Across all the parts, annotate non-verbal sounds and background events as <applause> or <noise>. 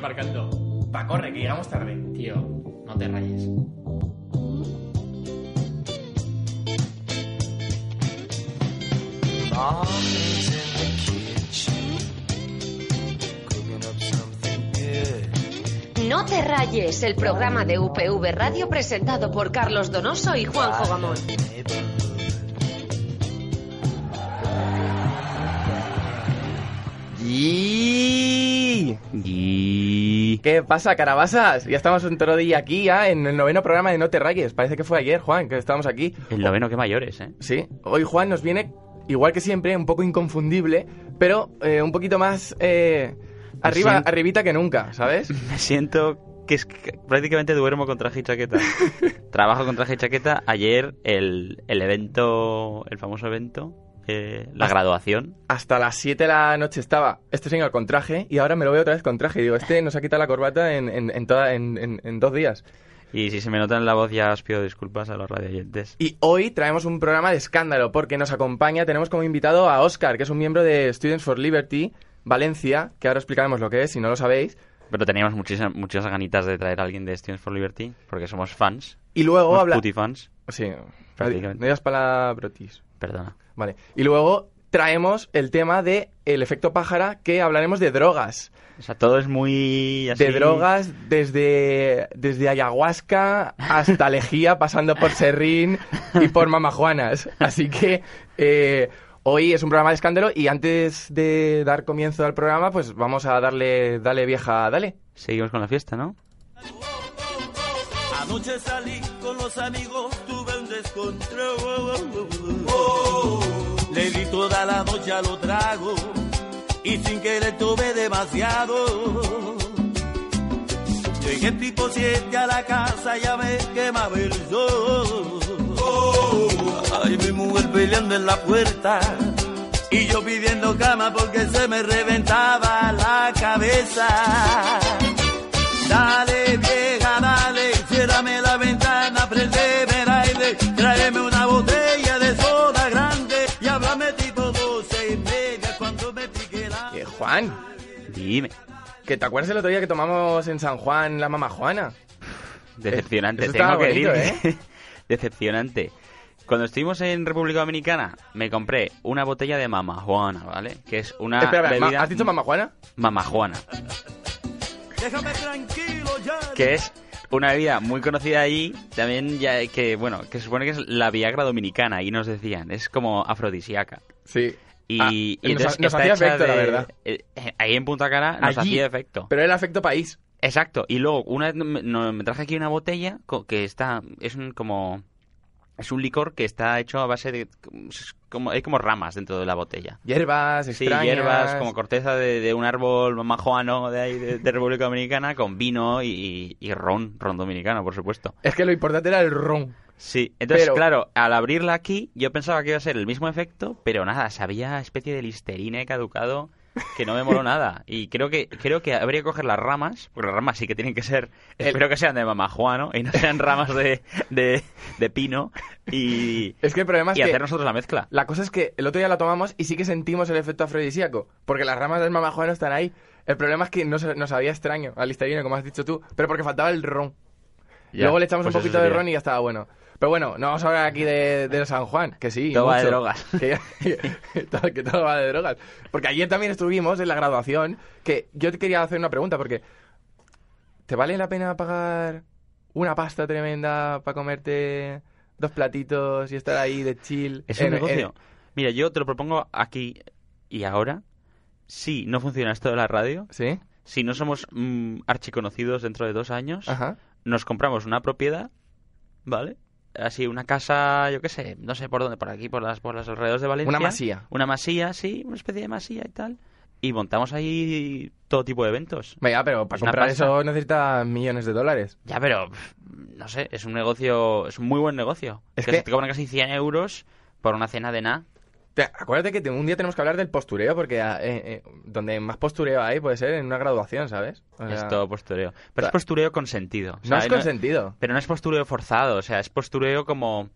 aparcando. Va, corre, que llegamos tarde. Tío, no te rayes. No te rayes, el programa de UPV Radio presentado por Carlos Donoso y Juanjo Gamón. Y... Y... ¿Qué pasa, carabasas? Ya estamos un toro día aquí, ya, en el noveno programa de No te rayes. Parece que fue ayer, Juan, que estábamos aquí. El noveno que mayores, ¿eh? Sí, hoy Juan nos viene, igual que siempre, un poco inconfundible, pero eh, un poquito más eh, arriba, Sí. arribita que nunca, ¿sabes? <laughs> Me siento que es que prácticamente duermo con traje y chaqueta. <laughs> Trabajo con traje y chaqueta. Ayer el, el evento, el famoso evento, eh, la Hasta- graduación. Hasta las 7 de la noche estaba este señor con traje y ahora me lo veo otra vez con traje. Y digo, este nos ha quitado la corbata en, en, en toda- en- dos días. Y si se me nota en la voz ya os pido disculpas a los radioyentes. Y hoy traemos un programa de escándalo porque nos acompaña, tenemos como invitado a Oscar, que es un miembro de Students for Liberty, Valencia, que ahora explicaremos lo que es, si no lo sabéis. Pero teníamos muchísimas, muchas ganitas de traer a alguien de Students for Liberty, porque somos fans. Y luego habla... fans. Sí, Prácticamente. no digas palabrotis. Perdona. Vale. Y luego traemos el tema de el efecto pájara, que hablaremos de drogas. O sea, todo es muy... así- De drogas desde, desde ayahuasca hasta lejía, pasando por serrín y por mamajuanas. Así que eh, hoy es un programa de escándalo y antes de dar comienzo al programa, pues vamos a darle, dale vieja, dale. Seguimos con la fiesta, ¿no? Anoche salí con los amigos, un descontrol. Le di toda la noche a lo trago y sin querer tuve demasiado. Llegué tipo 7 a la casa, ya me quemaba el sol. Ay, mi mujer peleando en la puerta y yo pidiendo cama porque se me reventaba la cabeza. Dale, vieja, dale, ciérrame la ventana, Juan, Dime. ¿que te acuerdas el otro día que tomamos en San Juan la mamajuana? Decepcionante. Eso Tengo que bonito, decir ¿eh? <laughs> Decepcionante. Cuando estuvimos en República Dominicana, me compré una botella de mamajuana, ¿vale? Que es una Espera, espera, bebida... ¿has dicho mamajuana? Mamajuana. Déjame tranquilo ya. Que es una bebida muy conocida allí, también ya que, bueno, que se supone que es la Viagra dominicana, y nos decían, es como afrodisíaca. Sí. Y, Ah, y nos hacía efecto, la verdad. eh, eh, ahí en Punta Cana nos Allí. hacía efecto. Pero era efecto país. Exacto. Y luego, una vez me, me traje aquí una botella que está. Es un como. Es un licor que está hecho a base de. Como, hay como ramas dentro de la botella. Hierbas, Sí, extrañas. hierbas, como corteza de, de un árbol majuano de ahí, de, de República Dominicana, con vino y, y ron, ron dominicano, por supuesto. Es que lo importante era el ron. Sí, entonces, Pero- claro, al abrirla aquí, yo pensaba que iba a ser el mismo efecto, pero nada, sabía especie de listerine caducado que no me moló nada. Y creo que creo que habría que coger las ramas, porque las ramas sí que tienen que ser, El- espero que sean de mamajuano y no sean ramas de, de, de pino, y, Es que el problema es y que hacer nosotros la mezcla. la cosa es que el otro día la tomamos y sí que sentimos el efecto afrodisíaco, porque las ramas del mamajuano están ahí. El problema es que no nos sabía extraño al listerine, como has dicho tú, pero porque faltaba el ron. Ya, Luego le echamos pues un poquito de ron y ya estaba bueno. Pero bueno, no vamos a hablar aquí de, de San Juan, que sí. Todo va de drogas. <laughs> Que, que todo, que todo va de drogas. Porque ayer también estuvimos en la graduación, que yo te quería hacer una pregunta, porque ¿te vale la pena pagar una pasta tremenda para comerte dos platitos y estar ahí de chill? Es un en- negocio. Mira, yo te lo propongo aquí y ahora. Si no funciona esto de la radio, ¿Sí? si no somos mm, archiconocidos dentro de dos años, Ajá. nos compramos una propiedad, ¿vale? Así, una casa, yo qué sé, no sé por dónde, por aquí, por las, por los alrededores de Valencia. Una masía. Una masía, sí, una especie de masía y tal. Y montamos ahí todo tipo de eventos. Venga, pero para comprar pasta. eso necesitas millones de dólares. Ya, pero, no sé, es un negocio, es un muy buen negocio. Es que, que- se te cobran casi 100 euros por una cena de nada. Te- acuérdate que te- un día tenemos que hablar del postureo, porque ah, eh, eh, donde más postureo hay puede ser en una graduación, ¿sabes? O sea, es todo postureo. Pero es postureo con sentido. o No es consentido. Pero no es postureo forzado, o sea, es postureo como,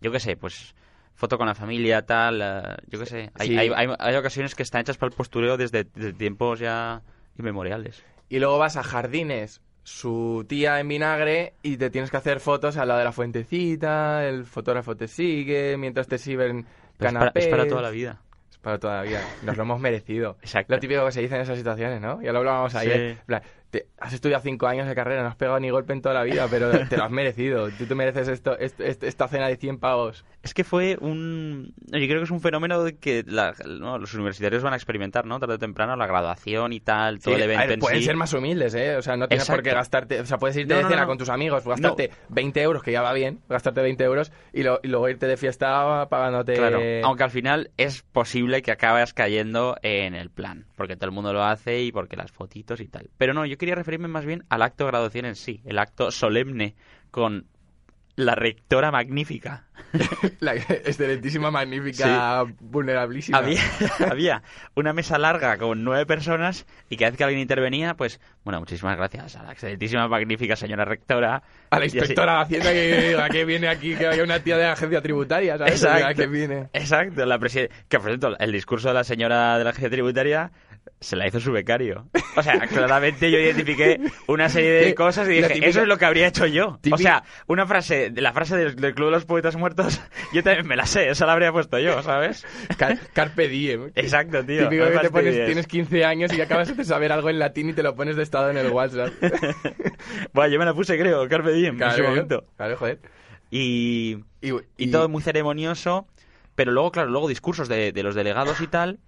yo qué sé, pues foto con la familia, tal, eh, yo qué sé. Hay, Sí. hay, hay, hay ocasiones que están hechas para el postureo desde, desde tiempos ya inmemoriales. Y luego vas a jardines, su tía en vinagre, y te tienes que hacer fotos al lado de la fuentecita, el fotógrafo te sigue, mientras te sirven Pero es, para, canapés. es para toda la vida. Es para toda la vida. Nos lo hemos merecido. <laughs> Exacto. Lo típico que se dice en esas situaciones, ¿no? Ya lo hablábamos ayer. Sí. Te- has estudiado cinco años de carrera, no has pegado ni golpe en toda la vida, pero te lo has merecido. Tú te mereces esto, est- est- esta cena de 100 pavos. Es que fue un... Yo creo que es un fenómeno de que la- no, los universitarios van a experimentar, ¿no? Tarde o temprano, la graduación y tal, todo Sí, el evento ver, en pueden sí. ser más humildes, ¿eh? O sea, no tienes por qué Exacto. gastarte... O sea, puedes irte No, de cena no. con tus amigos, gastarte 20 euros, que ya va bien, gastarte 20 euros, y, lo- y luego irte de fiesta pagándote... Claro, aunque al final es posible que acabes cayendo en el plan, porque todo el mundo lo hace y porque las fotitos y tal. Pero no, yo quería referirme más bien al acto de graduación en sí, el acto solemne con la rectora magnífica. <laughs> La excelentísima, magnífica, vulnerabilísima. Había, <laughs> había una mesa larga con nueve personas y cada vez que alguien intervenía, pues, bueno, muchísimas gracias a la excelentísima, magnífica señora rectora. A la así- inspectora de Hacienda que, viene aquí, que haya una tía de la agencia tributaria, ¿sabes? Exacto. A que viene. Exacto, la que por cierto, el discurso de la señora de la agencia tributaria se la hizo su becario. O sea, claramente yo identifiqué una serie de cosas y dije, típica- eso es lo que habría hecho yo. O sea, una frase, la frase del, del Club de los Poetas Muertos, <laughs> yo también me la sé, esa la habría puesto yo, ¿sabes? Car- Carpe diem. Exacto, tío. Típico no que te pones, tienes 15 años y acabas de saber algo en latín y te lo pones de estado en el WhatsApp. <laughs> Bueno, yo me la puse, creo, Carpe Diem, en ese momento. claro, joder. Y, Y, y todo muy ceremonioso, pero luego, claro, luego discursos de, de los delegados y tal,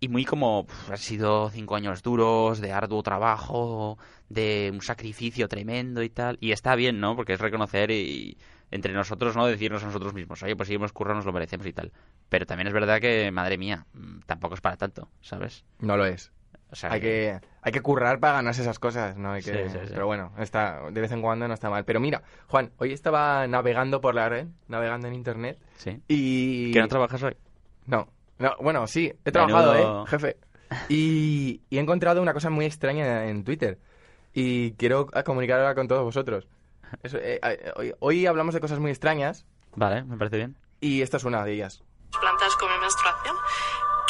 y muy como, "Pf, han sido cinco años duros, de arduo trabajo, de un sacrificio tremendo y tal, y está bien, ¿no? Porque es reconocer y, entre nosotros, ¿no? Decirnos a nosotros mismos, oye, pues si hemos currado, nos lo merecemos y tal. Pero también es verdad que, madre mía, mm, tampoco es para tanto, ¿sabes? No lo es. O sea, Hay que, hay que currar para ganarse esas cosas, ¿no? Hay que, Sí, sí, sí. Pero bueno, está, de vez en cuando no está mal. Pero mira, Juan, hoy estaba navegando por la red, navegando en internet, Sí. y... ¿Que no trabajas hoy? No, no, bueno, sí, he trabajado, Menudo. ¿eh, jefe? Y, y he encontrado una cosa muy extraña en Twitter. Y quiero comunicarla con todos vosotros. Eso, eh, eh, hoy, hoy hablamos de cosas muy extrañas Vale, me parece bien. y esta es una de ellas. plantas come menstruación,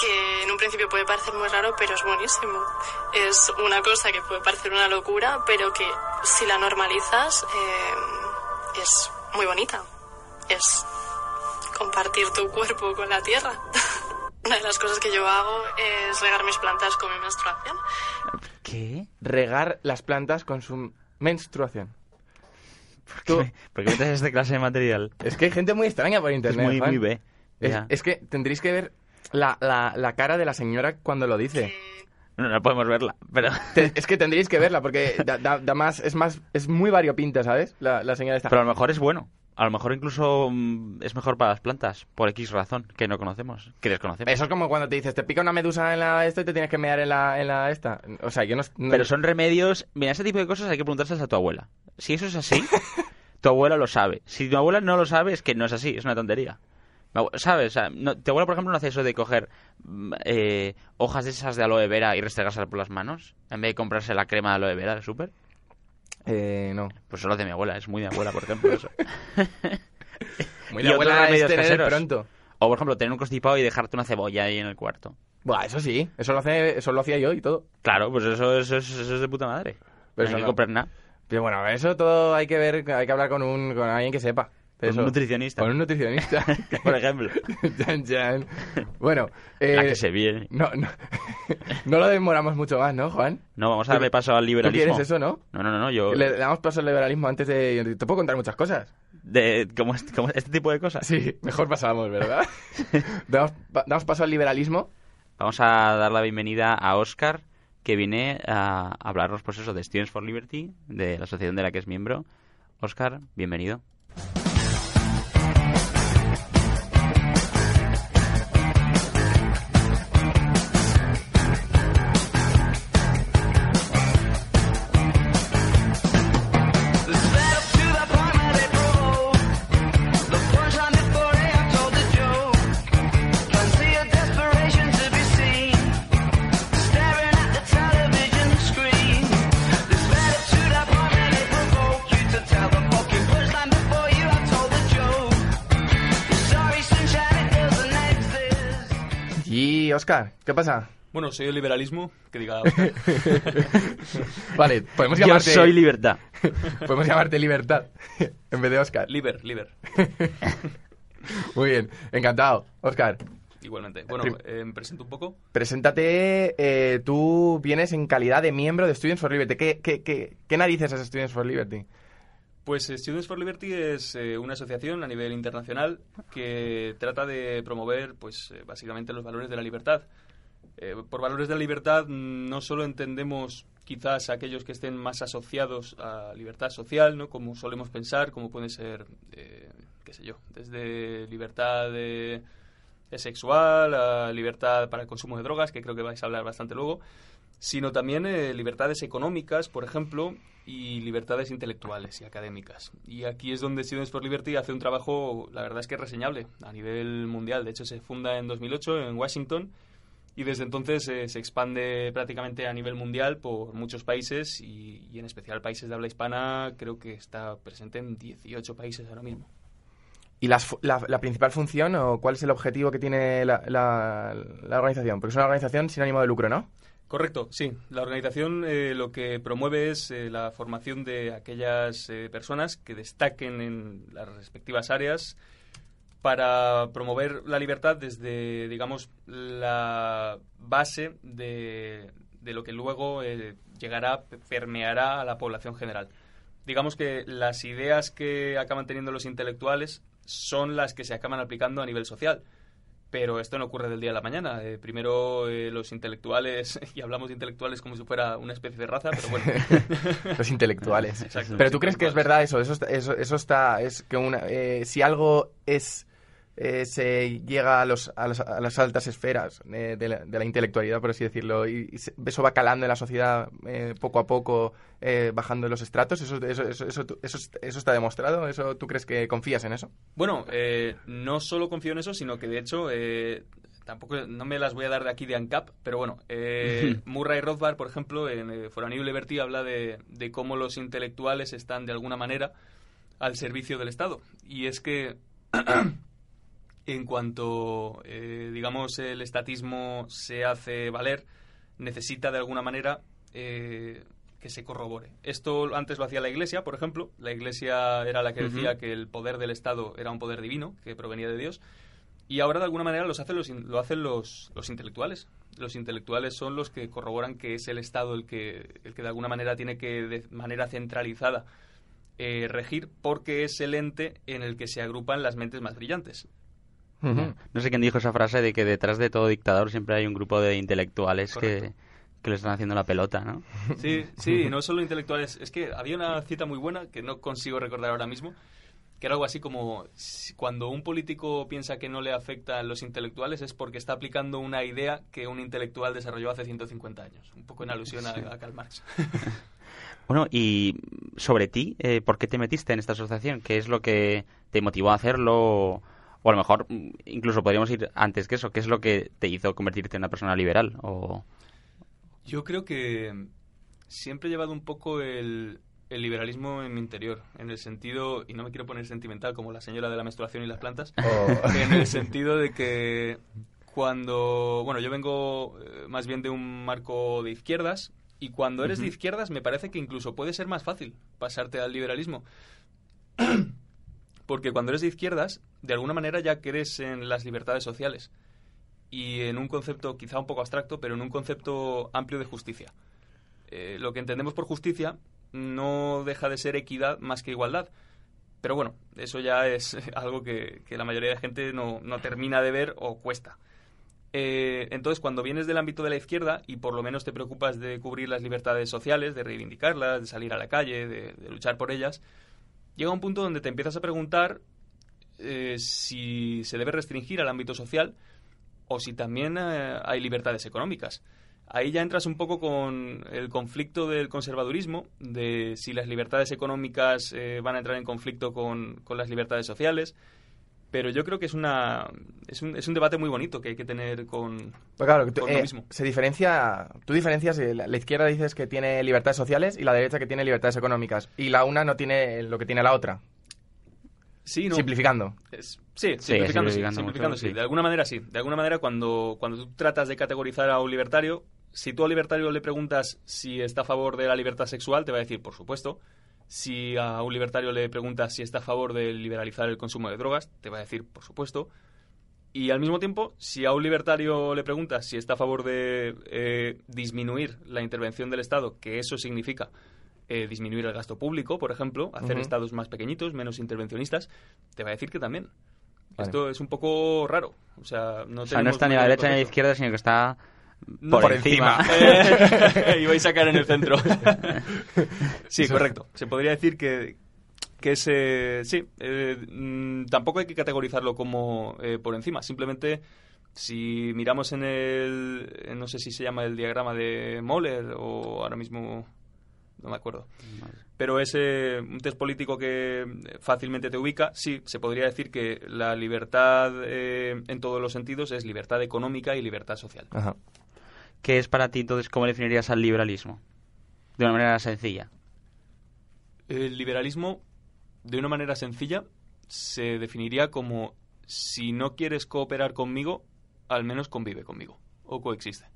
que en un principio puede parecer muy raro, pero es buenísimo. Es una cosa que puede parecer una locura, pero que si la normalizas eh, es muy bonita. Es compartir tu cuerpo con la tierra. <laughs> Una de las cosas que yo hago es regar mis plantas con mi menstruación. ¿Qué? Regar las plantas con su menstruación. ¿Por Tú- qué, ¿Por qué metes esta clase de material? Es que hay gente muy extraña por Es internet. muy, Juan. muy B. Es, es que tendréis que ver la, la, la cara de la señora cuando lo dice. No, no podemos verla, pero... Te- es que tendréis que verla porque da, da- da más, es más, es muy variopinta, ¿sabes? La, la señora esta. Pero a lo mejor es bueno. A lo mejor incluso mm, es mejor para las plantas, por X razón, que no conocemos, que desconocemos. Eso es como cuando te dices, te pica una medusa en la esto y te tienes que mear en la, en la esta. O sea, yo no... no- Pero son remedios... Mira, ese tipo de cosas hay que preguntárselas a tu abuela. Si eso es así, <laughs> tu abuela lo sabe. Si tu abuela no lo sabe, es que no es así, es una tontería. ¿Sabes? O sea, no- tu abuela, por ejemplo, no hace eso de coger mm, eh, hojas de esas de aloe vera y restregárselas por las manos, en vez de comprarse la crema de aloe vera del súper. Eh, no. Pues solo de mi abuela, es muy de abuela, por ejemplo, eso. <laughs> Muy de abuela es tener caseros. pronto. O, por ejemplo, tener un constipado y dejarte una cebolla ahí en el cuarto. Buah, eso sí. Eso lo, hace, eso lo hacía yo y todo. Claro, pues eso, eso, es- eso es de puta madre. Pero no hay que no. comprar nada. Pero bueno, eso todo hay que ver, hay que hablar con, un, con alguien que sepa. Con Eso. un nutricionista. Con un nutricionista. <laughs> Por ejemplo. <laughs> Chan, chan. Bueno, eh, La que se viene. no, no, <laughs> no lo demoramos mucho más, ¿no, Juan? No, vamos a darle paso al ¿Tú liberalismo. quieres eso, no? No, no, no, no, yo... Le damos paso al liberalismo antes de... Te puedo contar muchas cosas. De, como, este, como este tipo de cosas. Sí, mejor pasamos, ¿verdad? damos paso al liberalismo. Vamos a dar la bienvenida a Oscar, que viene a hablarnos, pues eso, de Students for Liberty, de la asociación de la que es miembro, Oscar, bienvenido. Oscar, ¿qué pasa? Bueno, soy el liberalismo, que diga Oscar. <laughs> Vale, podemos Yo llamarte, soy libertad. podemos llamarte Libertad en vez de Oscar. Liber, liber. <laughs> Muy bien, encantado. Oscar, Igualmente. Bueno, Prim- eh, me presento un poco. preséntate. eh, tú vienes en calidad de miembro de Students for Liberty. ¿Qué, qué, qué, qué narices es Students for Liberty? Pues eh, Students for Liberty es eh, una asociación a nivel internacional que trata de promover, pues, eh, básicamente los valores de la libertad. Por valores de la libertad mm, no solo entendemos quizás aquellos que estén más asociados a libertad social, ¿no? Como solemos pensar, como puede ser, qué sé yo, desde libertad sexual a libertad para el consumo de drogas, que creo que vais a hablar bastante luego, sino también eh, libertades económicas, por ejemplo, y libertades intelectuales y académicas. Y aquí es donde Students for Liberty hace un trabajo, la verdad es que reseñable, a nivel mundial. De hecho, se funda en 2008 en Washington y desde entonces eh, se expande prácticamente a nivel mundial por muchos países y, y en especial países de habla hispana, creo que está presente en 18 países ahora mismo. ¿Y las la, la principal función o cuál es el objetivo que tiene la, la- la organización? Porque es una organización sin ánimo de lucro, ¿no? Correcto, sí. La organización eh, lo que promueve es eh, la formación de aquellas eh, personas que destaquen en las respectivas áreas para promover la libertad desde, digamos, la base de, de lo que luego eh, llegará, permeará a la población general. Digamos que las ideas que acaban teniendo los intelectuales son las que se acaban aplicando a nivel social. Pero esto no ocurre del día a la mañana. Eh, primero eh, los intelectuales, <laughs> y hablamos de intelectuales como si fuera una especie de raza, pero bueno. <laughs> Los intelectuales. Exacto, Pero los tú crees que es verdad eso, eso, está- eso, eso está, es que una, eh, si algo es, eh, se llega a, los, a, los- a las altas esferas eh, de, la, de la intelectualidad, por así decirlo, y, y se- eso va calando en la sociedad eh, poco a poco, eh, bajando en los estratos, eso, eso, eso, eso, eso, eso está demostrado, eso, ¿tú crees que confías en eso? Bueno, eh, no solo confío en eso, sino que de hecho eh, tampoco no me las voy a dar de aquí de ANCAP, pero bueno, eh, <laughs> Murray Rothbard, por ejemplo, en eh, For a New Liberty habla de, de cómo los intelectuales están de alguna manera al servicio del Estado. Y es que <clears throat> <coughs> en cuanto, eh, digamos, el estatismo se hace valer, necesita de alguna manera eh, que se corrobore. Esto antes lo hacía la Iglesia, por ejemplo. La Iglesia era la que decía que el poder del Estado era un poder divino, que provenía de Dios. Y ahora de alguna manera los hacen los, lo hacen los, los intelectuales. Los intelectuales son los que corroboran que es el Estado el que, el que de alguna manera tiene que, de manera centralizada, eh, regir, porque es el ente en el que se agrupan las mentes más brillantes. No sé quién dijo esa frase de que detrás de todo dictador siempre hay un grupo de intelectuales que, Correcto. que le están haciendo la pelota, ¿no? Sí, sí, <laughs> no solo intelectuales. Es que había una cita muy buena que no consigo recordar ahora mismo, que era algo así como cuando un político piensa que no le afecta a los intelectuales es porque está aplicando una idea que un intelectual desarrolló hace 150 años. Un poco en alusión a, a Karl Marx. <laughs> Bueno, y sobre ti, eh, ¿por qué te metiste en esta asociación? ¿Qué es lo que te motivó a hacerlo? O a lo mejor, mm, incluso podríamos ir antes que eso. ¿Qué es lo que te hizo convertirte en una persona liberal? O... Yo creo que siempre he llevado un poco el, el liberalismo en mi interior, en el sentido, y no me quiero poner sentimental como la señora de la menstruación y las plantas, O- <laughs> en el <laughs> sentido de que cuando, bueno, yo vengo eh, más bien de un marco de izquierdas, y cuando eres de izquierdas me parece que incluso puede ser más fácil pasarte al liberalismo. <clears throat> Porque cuando eres de izquierdas, de alguna manera ya crees en las libertades sociales y en un concepto quizá un poco abstracto, pero en un concepto amplio de justicia. Eh, lo que entendemos por justicia no deja de ser equidad más que igualdad. Pero bueno, eso ya es <laughs> algo que, que la mayoría de gente no, no termina de ver o cuesta. Eh, entonces, cuando vienes del ámbito de la izquierda y por lo menos te preocupas de cubrir las libertades sociales, de reivindicarlas, de salir a la calle, de, de luchar por ellas, llega un punto donde te empiezas a preguntar eh, si se debe restringir al ámbito social o si también eh, hay libertades económicas. Ahí ya entras un poco con el conflicto del conservadurismo, de si las libertades económicas eh, van a entrar en conflicto con, con las libertades sociales. Pero yo creo que es, una, es, un, es un debate muy bonito que hay que tener con, Pues claro, tú- con lo eh, mismo. se diferencia, tú diferencias, eh, la, izquierda dices que tiene libertades sociales y la derecha que tiene libertades económicas. Y la una no tiene lo que tiene la otra. Sí, no. Simplificando. Es- sí, simplificando, sí, simplificando simplificando mucho, sí. sí. De alguna manera sí. De alguna manera cuando, cuando tú tratas de categorizar a un libertario, si tú al libertario le preguntas si está a favor de la libertad sexual, te va a decir, por supuesto. Si a un libertario le preguntas si está a favor de liberalizar el consumo de drogas, te va a decir, por supuesto. Y al mismo tiempo, si a un libertario le preguntas si está a favor de eh, disminuir la intervención del Estado, que eso significa eh, disminuir el gasto público, por ejemplo, hacer estados más pequeñitos, menos intervencionistas, te va a decir que también. Vale. Esto es un poco raro. O sea, no, O sea, no está ni a la derecha ni a la izquierda, sino que está por, por encima. Eh, y vais a caer en el centro. <laughs> sí, correcto. Se podría decir que, que es... eh, sí, eh, mm, tampoco hay que categorizarlo como eh, por encima. Simplemente, si miramos en el... eh, No sé si se llama el diagrama de Moller o ahora mismo... No me acuerdo. Pero es eh, un test político que fácilmente te ubica. Sí, se podría decir que la libertad eh, en todos los sentidos es libertad económica y libertad social. Ajá. ¿Qué es para ti entonces cómo definirías al liberalismo? De una manera sencilla. El liberalismo, de una manera sencilla, se definiría como si no quieres cooperar conmigo, al menos convive conmigo o coexiste.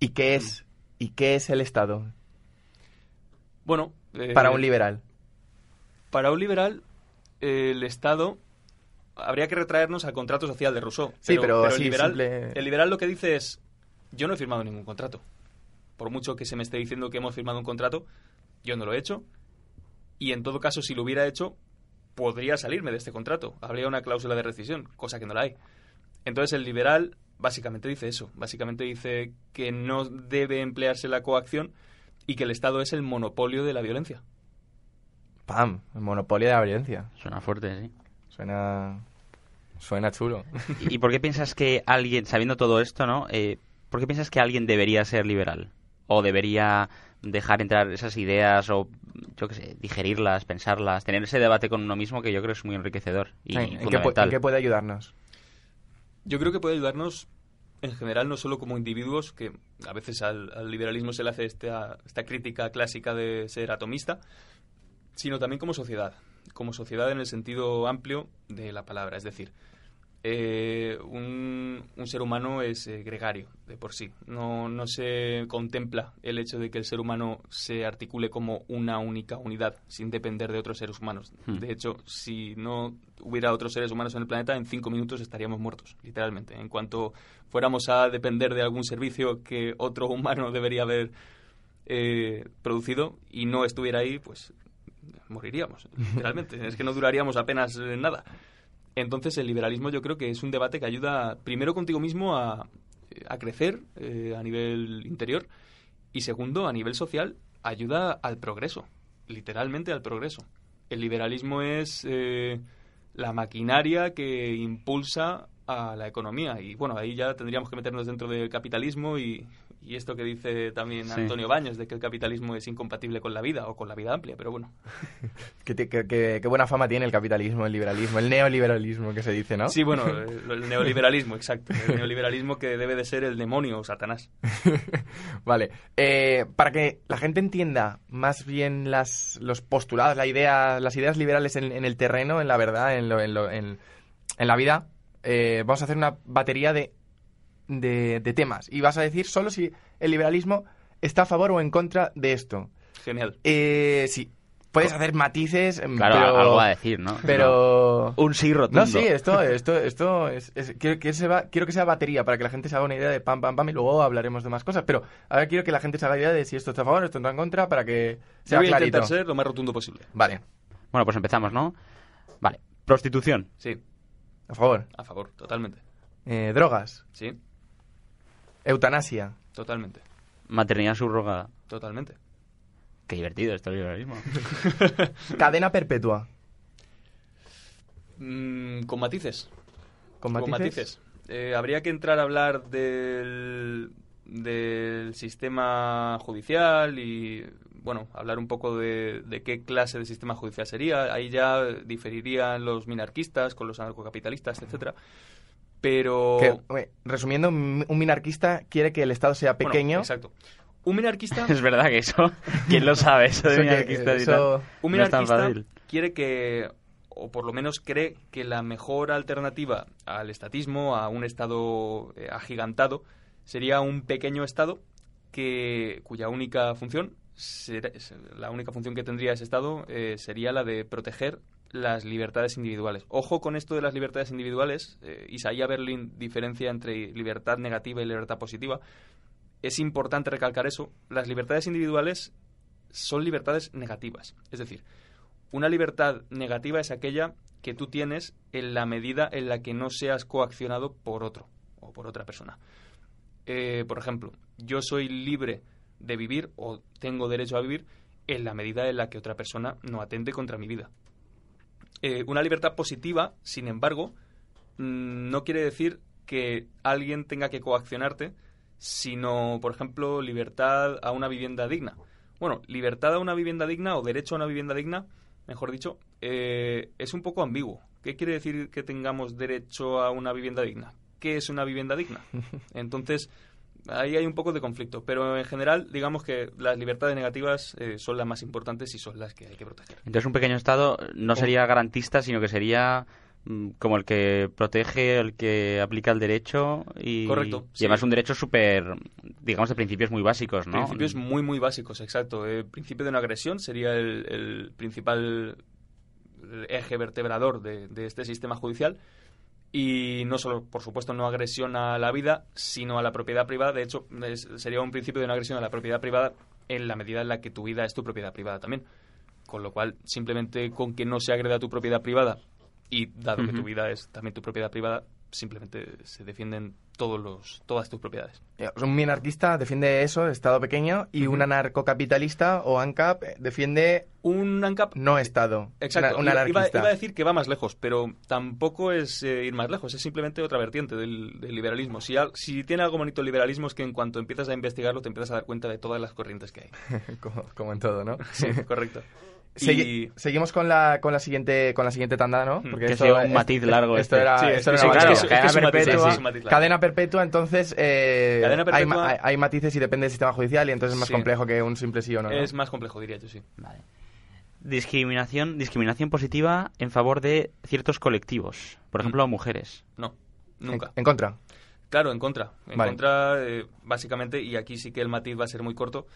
¿Y qué es, y qué es el Estado Bueno, eh, para un liberal? para un liberal, eh, el Estado habría que retraernos al contrato social de Rousseau. Sí, pero el liberal, simple- el liberal lo que dice es: yo no he firmado ningún contrato. Por mucho que se me esté diciendo que hemos firmado un contrato, yo no lo he hecho. Y en todo caso, si lo hubiera hecho, podría salirme de este contrato. Habría una cláusula de rescisión, cosa que no la hay. Entonces el liberal básicamente dice eso. Básicamente dice que no debe emplearse la coacción y que el Estado es el monopolio de la violencia. ¡Pam! El monopolio de la violencia. Suena fuerte, sí. Suena... Suena chulo. ¿Y por qué piensas que alguien, sabiendo todo esto, ¿no? Eh, ¿Por qué piensas que alguien debería ser liberal? ¿O debería dejar entrar esas ideas o, yo qué sé, digerirlas, pensarlas, tener ese debate con uno mismo que yo creo es muy enriquecedor y ¿En, en qué, pu- fundamental? en qué puede ayudarnos? Yo creo que puede ayudarnos en general, no solo como individuos, que a veces al, al liberalismo se le hace esta, esta crítica clásica de ser atomista, sino también como sociedad. Como sociedad en el sentido amplio de la palabra. Es decir, eh, un, un ser humano es eh, gregario de por sí. No, no se contempla el hecho de que el ser humano se articule como una única unidad, sin depender de otros seres humanos. Hmm. De hecho, si no hubiera otros seres humanos en el planeta, en cinco minutos estaríamos muertos, literalmente. En cuanto fuéramos a depender de algún servicio que otro humano <laughs> debería haber eh, producido y no estuviera ahí, pues moriríamos, <laughs> literalmente. es que no duraríamos apenas eh, nada. Entonces el liberalismo yo creo que es un debate que ayuda primero contigo mismo a, a crecer eh, a nivel interior y segundo a nivel social ayuda al progreso, literalmente al progreso. El liberalismo es eh, la maquinaria que impulsa a la economía y bueno, ahí ya tendríamos que meternos dentro del capitalismo y, y esto que dice también Sí. Antonio Baños de que el capitalismo es incompatible con la vida o con la vida amplia, pero bueno. ¿Qué, qué- qué- qué buena fama tiene el capitalismo, el liberalismo, el neoliberalismo que se dice, ¿no? Sí, bueno, <laughs> el, el neoliberalismo, exacto. El neoliberalismo que debe de ser el demonio o Satanás. <laughs> Vale. Eh, para que la gente entienda más bien las, los postulados, la idea, las ideas liberales en, en el terreno, en la verdad, en, lo- en, lo- en- en la vida, eh, vamos a hacer una batería de, de, de temas. Y vas a decir solo si el liberalismo está a favor o en contra de esto. Genial. Eh, sí. Puedes hacer matices, em, Claro, pero... algo va a decir, ¿no? Pero... <laughs> Un sí rotundo. No, sí, esto, esto, esto es, es- quiero, que se va- quiero que sea batería para que la gente se haga una idea de pam, pam, pam y luego hablaremos de más cosas. Pero ahora quiero que la gente se haga idea de si esto está a favor, esto está en contra, para que Yo sea voy a clarito. intentar ser lo más rotundo posible. Vale, Bueno, pues empezamos, ¿no? Vale. Prostitución. Sí, a favor. a favor, totalmente. Eh, drogas, Sí, eutanasia, totalmente, Maternidad subrogada. totalmente. Qué divertido esto el liberalismo. <laughs> Cadena perpetua. Mm, con matices. ¿Con matices? Eh, habría que entrar a hablar del, del sistema judicial y, bueno, hablar un poco de, de qué clase de sistema judicial sería. Ahí ya diferirían los minarquistas con los anarcocapitalistas, etcétera. Pero... Que, resumiendo, un minarquista quiere que el Estado sea bueno, pequeño. exacto. Un minarquista... <laughs> es verdad que eso, ¿quién lo sabe? Eso de Eso que- minarquistas y eso- tal? Un minarquista quiere que, o por lo menos cree que la mejor alternativa al estatismo, a un Estado eh, agigantado, sería un pequeño Estado que, cuya única función, la única función que tendría ese Estado eh, sería la de proteger las libertades individuales. Ojo con esto de las libertades individuales. eh, Isaiah Berlin diferencia entre libertad negativa y libertad positiva. Es importante recalcar eso. Las libertades individuales son libertades negativas. Es decir, una libertad negativa es aquella que tú tienes en la medida en la que no seas coaccionado por otro o por otra persona. Eh, por ejemplo, yo soy libre de vivir o tengo derecho a vivir en la medida en la que otra persona no atente contra mi vida. Eh, una libertad positiva, sin embargo, mm, no quiere decir que alguien tenga que coaccionarte, sino, por ejemplo, libertad a una vivienda digna. Bueno, libertad a una vivienda digna o derecho a una vivienda digna, mejor dicho, eh, es un poco ambiguo. ¿Qué quiere decir que tengamos derecho a una vivienda digna? ¿Qué es una vivienda digna? <laughs> Entonces, ahí hay un poco de conflicto. Pero en general, digamos que las libertades negativas eh, son las más importantes y son las que hay que proteger. Entonces un pequeño Estado no sería garantista, sino que sería mm, como el que protege, el que aplica el derecho y, Correcto, y sí. además un derecho súper, digamos, de principios muy básicos, ¿no? Principios muy, muy básicos, exacto. El principio de una agresión sería el, el principal eje vertebrador de, de este sistema judicial. Y no solo, por supuesto, no agresión a la vida, sino a la propiedad privada. De hecho, es- sería un principio de una agresión a la propiedad privada en la medida en la que tu vida es tu propiedad privada también. Con lo cual, simplemente con que no se agreda tu propiedad privada y dado que tu vida es también tu propiedad privada, simplemente se defienden todos los, todas tus propiedades. Eh, Un minarquista defiende eso, Estado pequeño, y un anarcocapitalista o ANCAP eh, defiende Un ANCAP no Estado. Exacto. Un Iba- iba, anarquista. iba a decir que va más lejos, pero tampoco es eh, ir más lejos, es simplemente otra vertiente del, del liberalismo. Si, al- si tiene algo bonito el liberalismo es que en cuanto empiezas a investigarlo te empiezas a dar cuenta de todas las corrientes que hay. <laughs> como, como en todo, ¿no? <laughs> Sí, correcto. <laughs> Segui- Seguimos con la, con la siguiente con la siguiente tanda, ¿no? Mm, Porque que esto, un matiz largo Esto este. era, Sí, esto era claro, es perpetua. cadena perpetua, entonces eh, Cadena hay, ma- hay- hay matices y depende del sistema judicial y entonces es más Sí. complejo que un simple sí o no. ¿no? Es más complejo, diría yo, sí. Vale. Discriminación, discriminación positiva en favor de ciertos colectivos, por ejemplo, mujeres. No, nunca. En, en contra. Claro, en contra. En Vale. contra, eh, básicamente, y aquí sí que el matiz va a ser muy corto,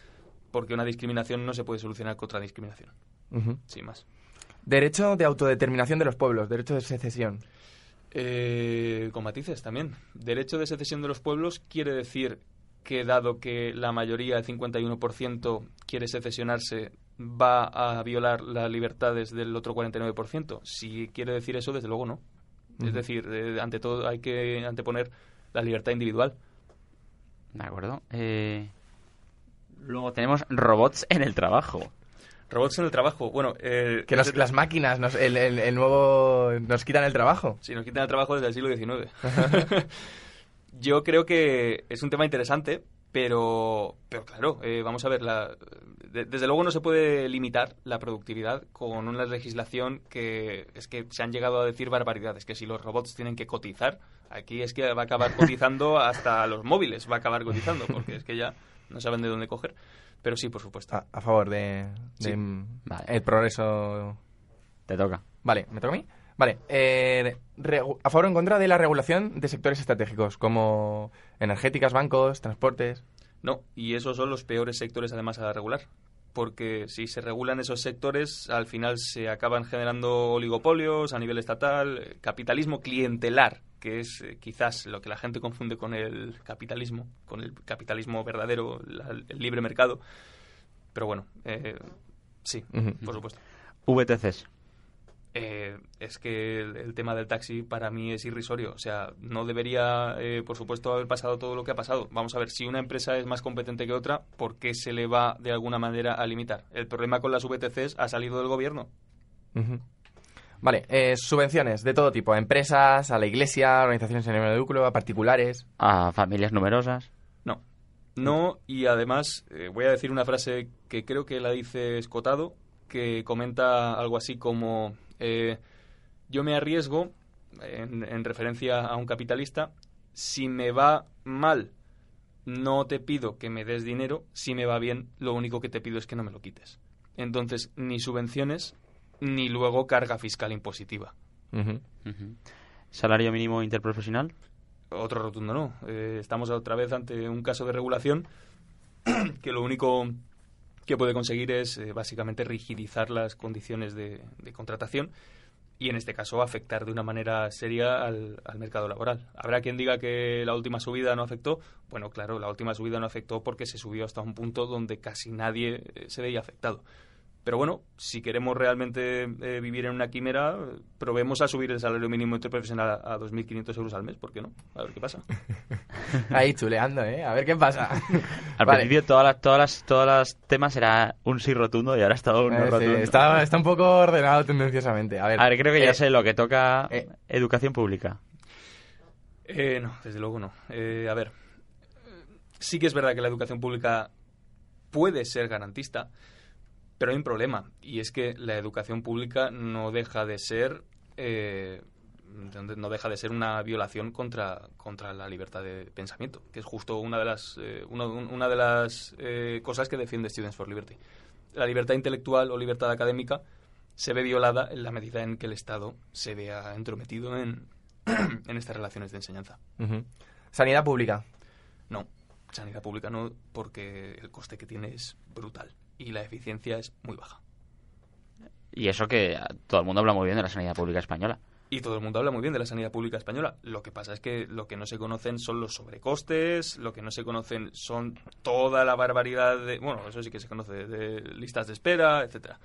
porque una discriminación no se puede solucionar contra discriminación, Ujú. sin más. Derecho de autodeterminación de los pueblos, derecho de secesión. Eh, con matices también. Derecho de secesión de los pueblos quiere decir que dado que la mayoría, el 51%, quiere secesionarse, va a violar las libertades del otro 49%. Si quiere decir eso, desde luego no. Es decir, eh, ante todo hay que anteponer la libertad individual. ¿De acuerdo? Eh, Luego tenemos robots en el trabajo. Robots en el trabajo. Bueno, eh, Que nos- las máquinas, nos, el, el- el nuevo, nos quitan el trabajo. Sí, nos quitan el trabajo desde el siglo XIX. <laughs> Yo creo que es un tema interesante, pero, pero claro, eh, vamos a ver, la, de- desde luego no se puede limitar la productividad con una legislación que es que se han llegado a decir barbaridades, que si los robots tienen que cotizar, aquí es que va a acabar cotizando hasta los móviles, va a acabar cotizando, porque es que ya no saben de dónde coger. Pero sí, por supuesto. A, a favor de, de, Sí. Vale. el progreso. Te toca. Vale, ¿me toca a mí? Vale, eh, a favor o en contra de la regulación de sectores estratégicos, como energéticas, bancos, transportes. No, y esos son los peores sectores además a regular. Porque si se regulan esos sectores, al final se acaban generando oligopolios a nivel estatal, eh, capitalismo clientelar, que es eh, quizás lo que la gente confunde con el capitalismo, con el capitalismo verdadero, la- el libre mercado. Pero bueno, eh, sí, por supuesto. VTCs. Eh, es que el, el tema del taxi para mí es irrisorio. O sea, no debería, eh, por supuesto, haber pasado todo lo que ha pasado. Vamos a ver, si una empresa es más competente que otra, ¿por qué se le va de alguna manera a limitar? El problema con las VTCs ha salido del gobierno. Ujú. Vale, eh, subvenciones de todo tipo, a empresas, a la iglesia, a organizaciones sin ánimo de lucro, a particulares. A familias numerosas. No. No, y además eh, voy a decir una frase que creo que la dice Escotado, que comenta algo así como, eh, yo me arriesgo, en, en referencia a un capitalista, si me va mal, no te pido que me des dinero, si me va bien, lo único que te pido es que no me lo quites. Entonces, ni subvenciones, ni luego carga fiscal impositiva. ¿Salario mínimo interprofesional? Otro rotundo no. Eh, estamos otra vez ante un caso de regulación <clears throat> que lo único que puede conseguir es eh, básicamente rigidizar las condiciones de, de contratación y en este caso afectar de una manera seria al, al mercado laboral. Habrá quien diga que la última subida no afectó. Bueno, claro, la última subida no afectó porque se subió hasta un punto donde casi nadie eh, se veía afectado. Pero bueno, si queremos realmente eh, vivir en una quimera, probemos a subir el salario mínimo interprofesional a, a 2.500 euros al mes, ¿por qué no? A ver qué pasa. <laughs> Ahí chuleando, ¿eh? A ver qué pasa. Al <laughs> Vale. principio todas las, todas las, todas las temas era un sí rotundo y ahora está un no Eh, sí, rotundo. está, está un poco ordenado tendenciosamente. A ver, A ver, creo que ya eh, sé lo que toca eh. educación pública. Eh, no, desde luego no. Eh, a ver, sí que es verdad que la educación pública puede ser garantista, pero hay un problema, y es que la educación pública no deja de ser... eh, no deja de ser una violación contra, contra la libertad de pensamiento, que es justo una de las, eh, una de las eh, cosas que defiende Students for Liberty. La libertad intelectual o libertad académica se ve violada en la medida en que el Estado se vea entrometido en, <clears throat> en estas relaciones de enseñanza. Sanidad pública. No, sanidad pública no, porque el coste que tiene es brutal y la eficiencia es muy baja. Y eso que todo el mundo habla muy bien de la sanidad pública española. Y todo el mundo habla muy bien de la sanidad pública española. Lo que pasa es que lo que no se conocen son los sobrecostes, lo que no se conocen son toda la barbaridad de... Bueno, eso sí que se conoce, de listas de espera, etcétera.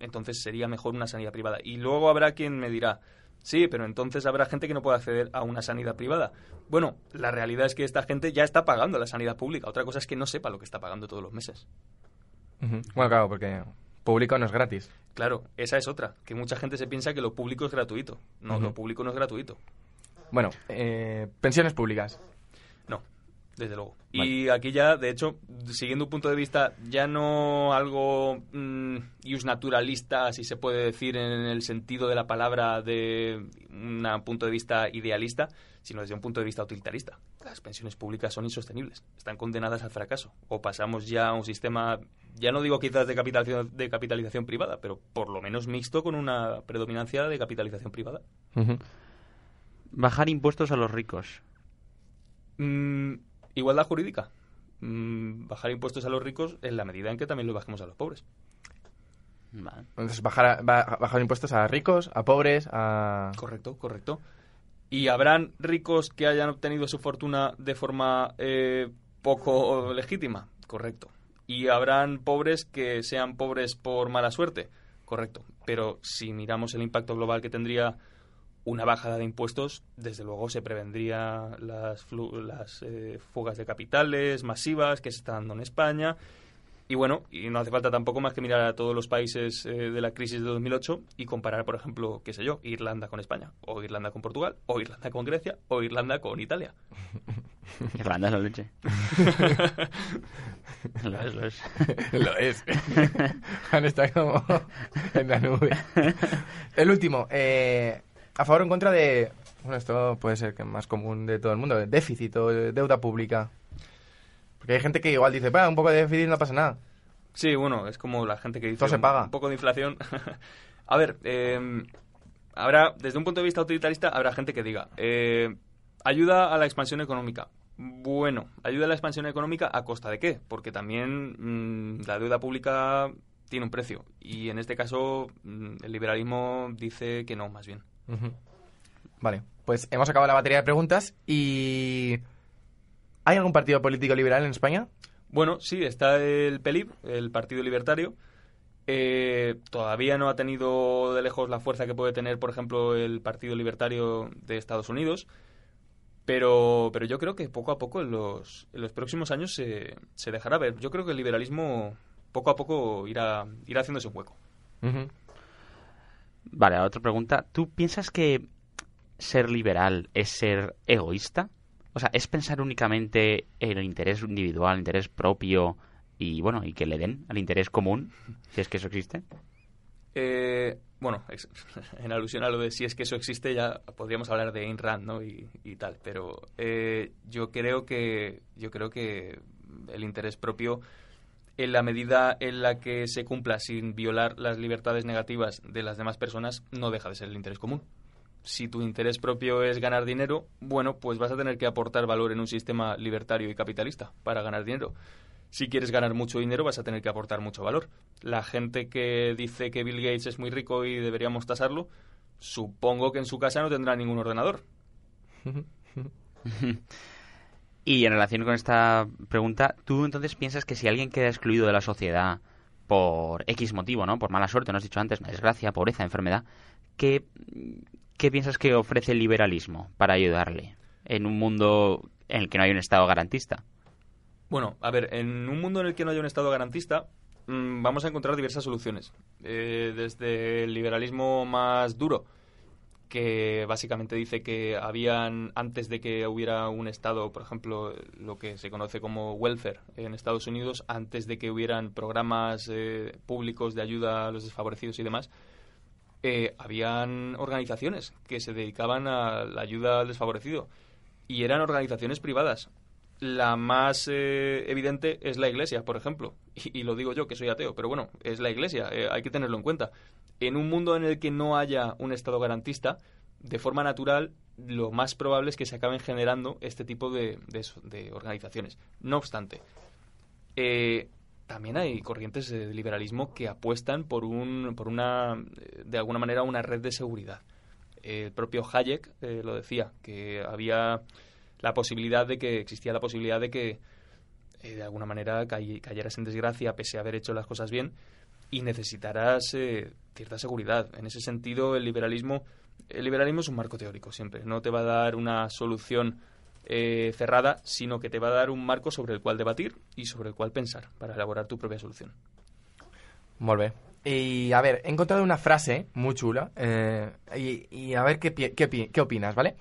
Entonces sería mejor una sanidad privada. Y luego habrá quien me dirá, sí, pero entonces habrá gente que no puede acceder a una sanidad privada. Bueno, la realidad es que esta gente ya está pagando la sanidad pública. Otra cosa es que no sepa lo que está pagando todos los meses. Bueno, claro, porque público no es gratis. Claro, esa es otra, que mucha gente se piensa que lo público es gratuito. No, lo público no es gratuito. Bueno, eh, pensiones públicas. No, desde luego. Y aquí ya, de hecho, siguiendo un punto de vista ya no algo mm, ius naturalista, si se puede decir en el sentido de la palabra de un punto de vista idealista, sino desde un punto de vista utilitarista. Las pensiones públicas son insostenibles, están condenadas al fracaso. O pasamos ya a un sistema, ya no digo quizás de capitalización, de capitalización privada, pero por lo menos mixto con una predominancia de capitalización privada. Bajar impuestos a los ricos. Mm, igualdad jurídica. Mm, bajar impuestos a los ricos en la medida en que también los bajemos a los pobres. Vale. Entonces, bajar, a- ba- bajar impuestos a ricos, a pobres, a... Correcto, correcto. Y habrán ricos que hayan obtenido su fortuna de forma eh, poco legítima. Correcto. Y habrán pobres que sean pobres por mala suerte. Correcto. Pero si miramos el impacto global que tendría una bajada de impuestos, desde luego se prevendría las, las eh, fugas de capitales masivas que se están dando en España. Y bueno, y no hace falta tampoco más que mirar a todos los países eh, de la crisis de 2008 y comparar, por ejemplo, qué sé yo, Irlanda con España, o Irlanda con Portugal, o Irlanda con Grecia, o Irlanda con Italia. <laughs> Irlanda es la leche. lo es, lo es. <laughs> Lo es. <laughs> Juan está como en la nube. El último, eh, a favor o en contra de... Bueno, esto puede ser que más común de todo el mundo, de déficit o deuda pública. Porque hay gente que igual dice, "Pa, un poco de déficit no pasa nada. Sí, bueno, es como la gente que dice Todo se un- paga. un poco de inflación. <laughs> a ver, eh, habrá, desde un punto de vista utilitarista, habrá gente que diga, eh, ayuda a la expansión económica. Bueno, ayuda a la expansión económica a costa de qué? Porque también mm, la deuda pública tiene un precio. Y en este caso, mm, el liberalismo dice que no, más bien. Vale, pues hemos acabado la batería de preguntas y... ¿Hay algún partido político liberal en España? Bueno, sí, está el PELIB, el Partido Libertario, Eh, todavía no ha tenido de lejos la fuerza que puede tener, por ejemplo, el Partido Libertario de Estados Unidos, pero, pero yo creo que poco a poco en los, en los próximos años se, se dejará ver. Yo creo que el liberalismo poco a poco irá, irá haciéndose un hueco. Ujú. Vale, otra pregunta. ¿Tú piensas que ser liberal es ser egoísta? O sea, ¿es pensar únicamente en el interés individual, el interés propio y, bueno, y que le den al interés común, si es que eso existe? Eh, bueno, <laughs> en alusión a lo de si es que eso existe, ya podríamos hablar de Ayn Rand, ¿no? Y, y tal. Pero eh, yo creo que yo creo que el interés propio, en la medida en la que se cumpla sin violar las libertades negativas de las demás personas, no deja de ser el interés común. Si tu interés propio es ganar dinero, bueno, pues vas a tener que aportar valor en un sistema libertario y capitalista para ganar dinero. Si quieres ganar mucho dinero, vas a tener que aportar mucho valor. La gente que dice que Bill Gates es muy rico y deberíamos tasarlo, supongo que en su casa no tendrá ningún ordenador. <laughs> Y en relación con esta pregunta, ¿tú entonces piensas que si alguien queda excluido de la sociedad por X motivo, ¿no? Por mala suerte, no has dicho antes, desgracia, pobreza, enfermedad, ¿qué, qué piensas que ofrece el liberalismo para ayudarle en un mundo en el que no hay un Estado garantista? Bueno, a ver, en un mundo en el que no haya un Estado garantista, mm, vamos a encontrar diversas soluciones. Eh, desde el liberalismo más duro, que básicamente dice que habían, antes de que hubiera un Estado, por ejemplo, lo que se conoce como welfare en Estados Unidos, antes de que hubieran programas eh, públicos de ayuda a los desfavorecidos y demás, eh, habían organizaciones que se dedicaban a la ayuda al desfavorecido y eran organizaciones privadas. La más eh, evidente es la Iglesia, por ejemplo. Y, lo digo yo, que soy ateo, pero bueno, es la Iglesia, eh, hay que tenerlo en cuenta. En un mundo en el que no haya un Estado garantista, de forma natural, lo más probable es que se acaben generando este tipo de, de de organizaciones. No obstante, eh, también hay corrientes de liberalismo que apuestan por, un, por una, de alguna manera, una red de seguridad. El propio Hayek eh, lo decía, que había la posibilidad de que, existía la posibilidad de que, eh, de alguna manera, cay- cayeras en desgracia pese a haber hecho las cosas bien y necesitarás eh, cierta seguridad. En ese sentido, el liberalismo, el liberalismo es un marco teórico siempre. No te va a dar una solución eh, cerrada, sino que te va a dar un marco sobre el cual debatir y sobre el cual pensar para elaborar tu propia solución. Y a ver, he encontrado una frase muy chula eh, y, a ver qué, qué, qué opinas, ¿vale?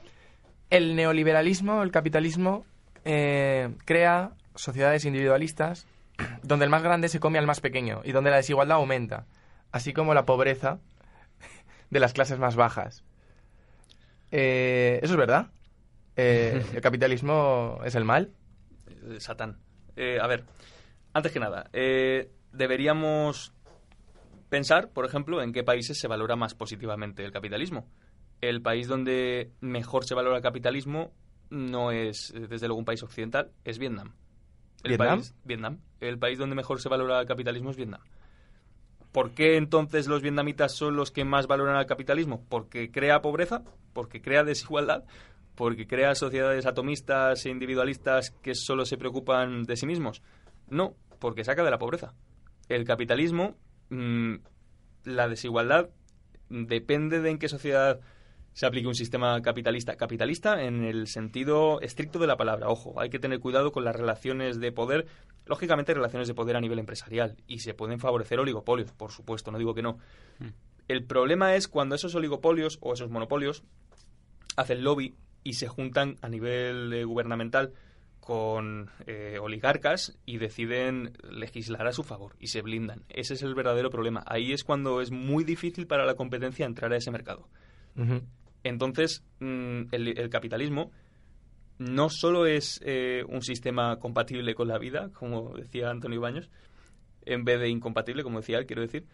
El neoliberalismo, el capitalismo, eh, crea sociedades individualistas <clears throat> donde el más grande se come al más pequeño y donde la desigualdad aumenta, así como la pobreza <laughs> de las clases más bajas. ¿Eso es verdad? Eh, ¿El capitalismo es el mal? Eh, Satán. Eh, a ver, antes que nada, eh, deberíamos pensar, por ejemplo, en qué países se valora más positivamente el capitalismo. El país donde mejor se valora el capitalismo no es, desde luego, un país occidental, es Vietnam. El ¿Vietnam? País, Vietnam. El país donde mejor se valora el capitalismo es Vietnam. ¿Por qué entonces los vietnamitas son los que más valoran al capitalismo? ¿Porque crea pobreza? ¿Porque crea desigualdad? ¿Porque crea sociedades atomistas e individualistas que solo se preocupan de sí mismos? No, porque saca de la pobreza. El capitalismo, mm, la desigualdad, depende de en qué sociedad se aplique un sistema capitalista. Capitalista en el sentido estricto de la palabra. Ojo, hay que tener cuidado con las relaciones de poder. Lógicamente, relaciones de poder a nivel empresarial. Y se pueden favorecer oligopolios, por supuesto, no digo que no. El problema es cuando esos oligopolios o esos monopolios hacen lobby y se juntan a nivel eh, gubernamental con eh, oligarcas y deciden legislar a su favor y se blindan. Ese es el verdadero problema. Ahí es cuando es muy difícil para la competencia entrar a ese mercado. Entonces, mm, el, el capitalismo no solo es eh, un sistema compatible con la vida, como decía Antonio Baños, en vez de incompatible, como decía él, quiero decir,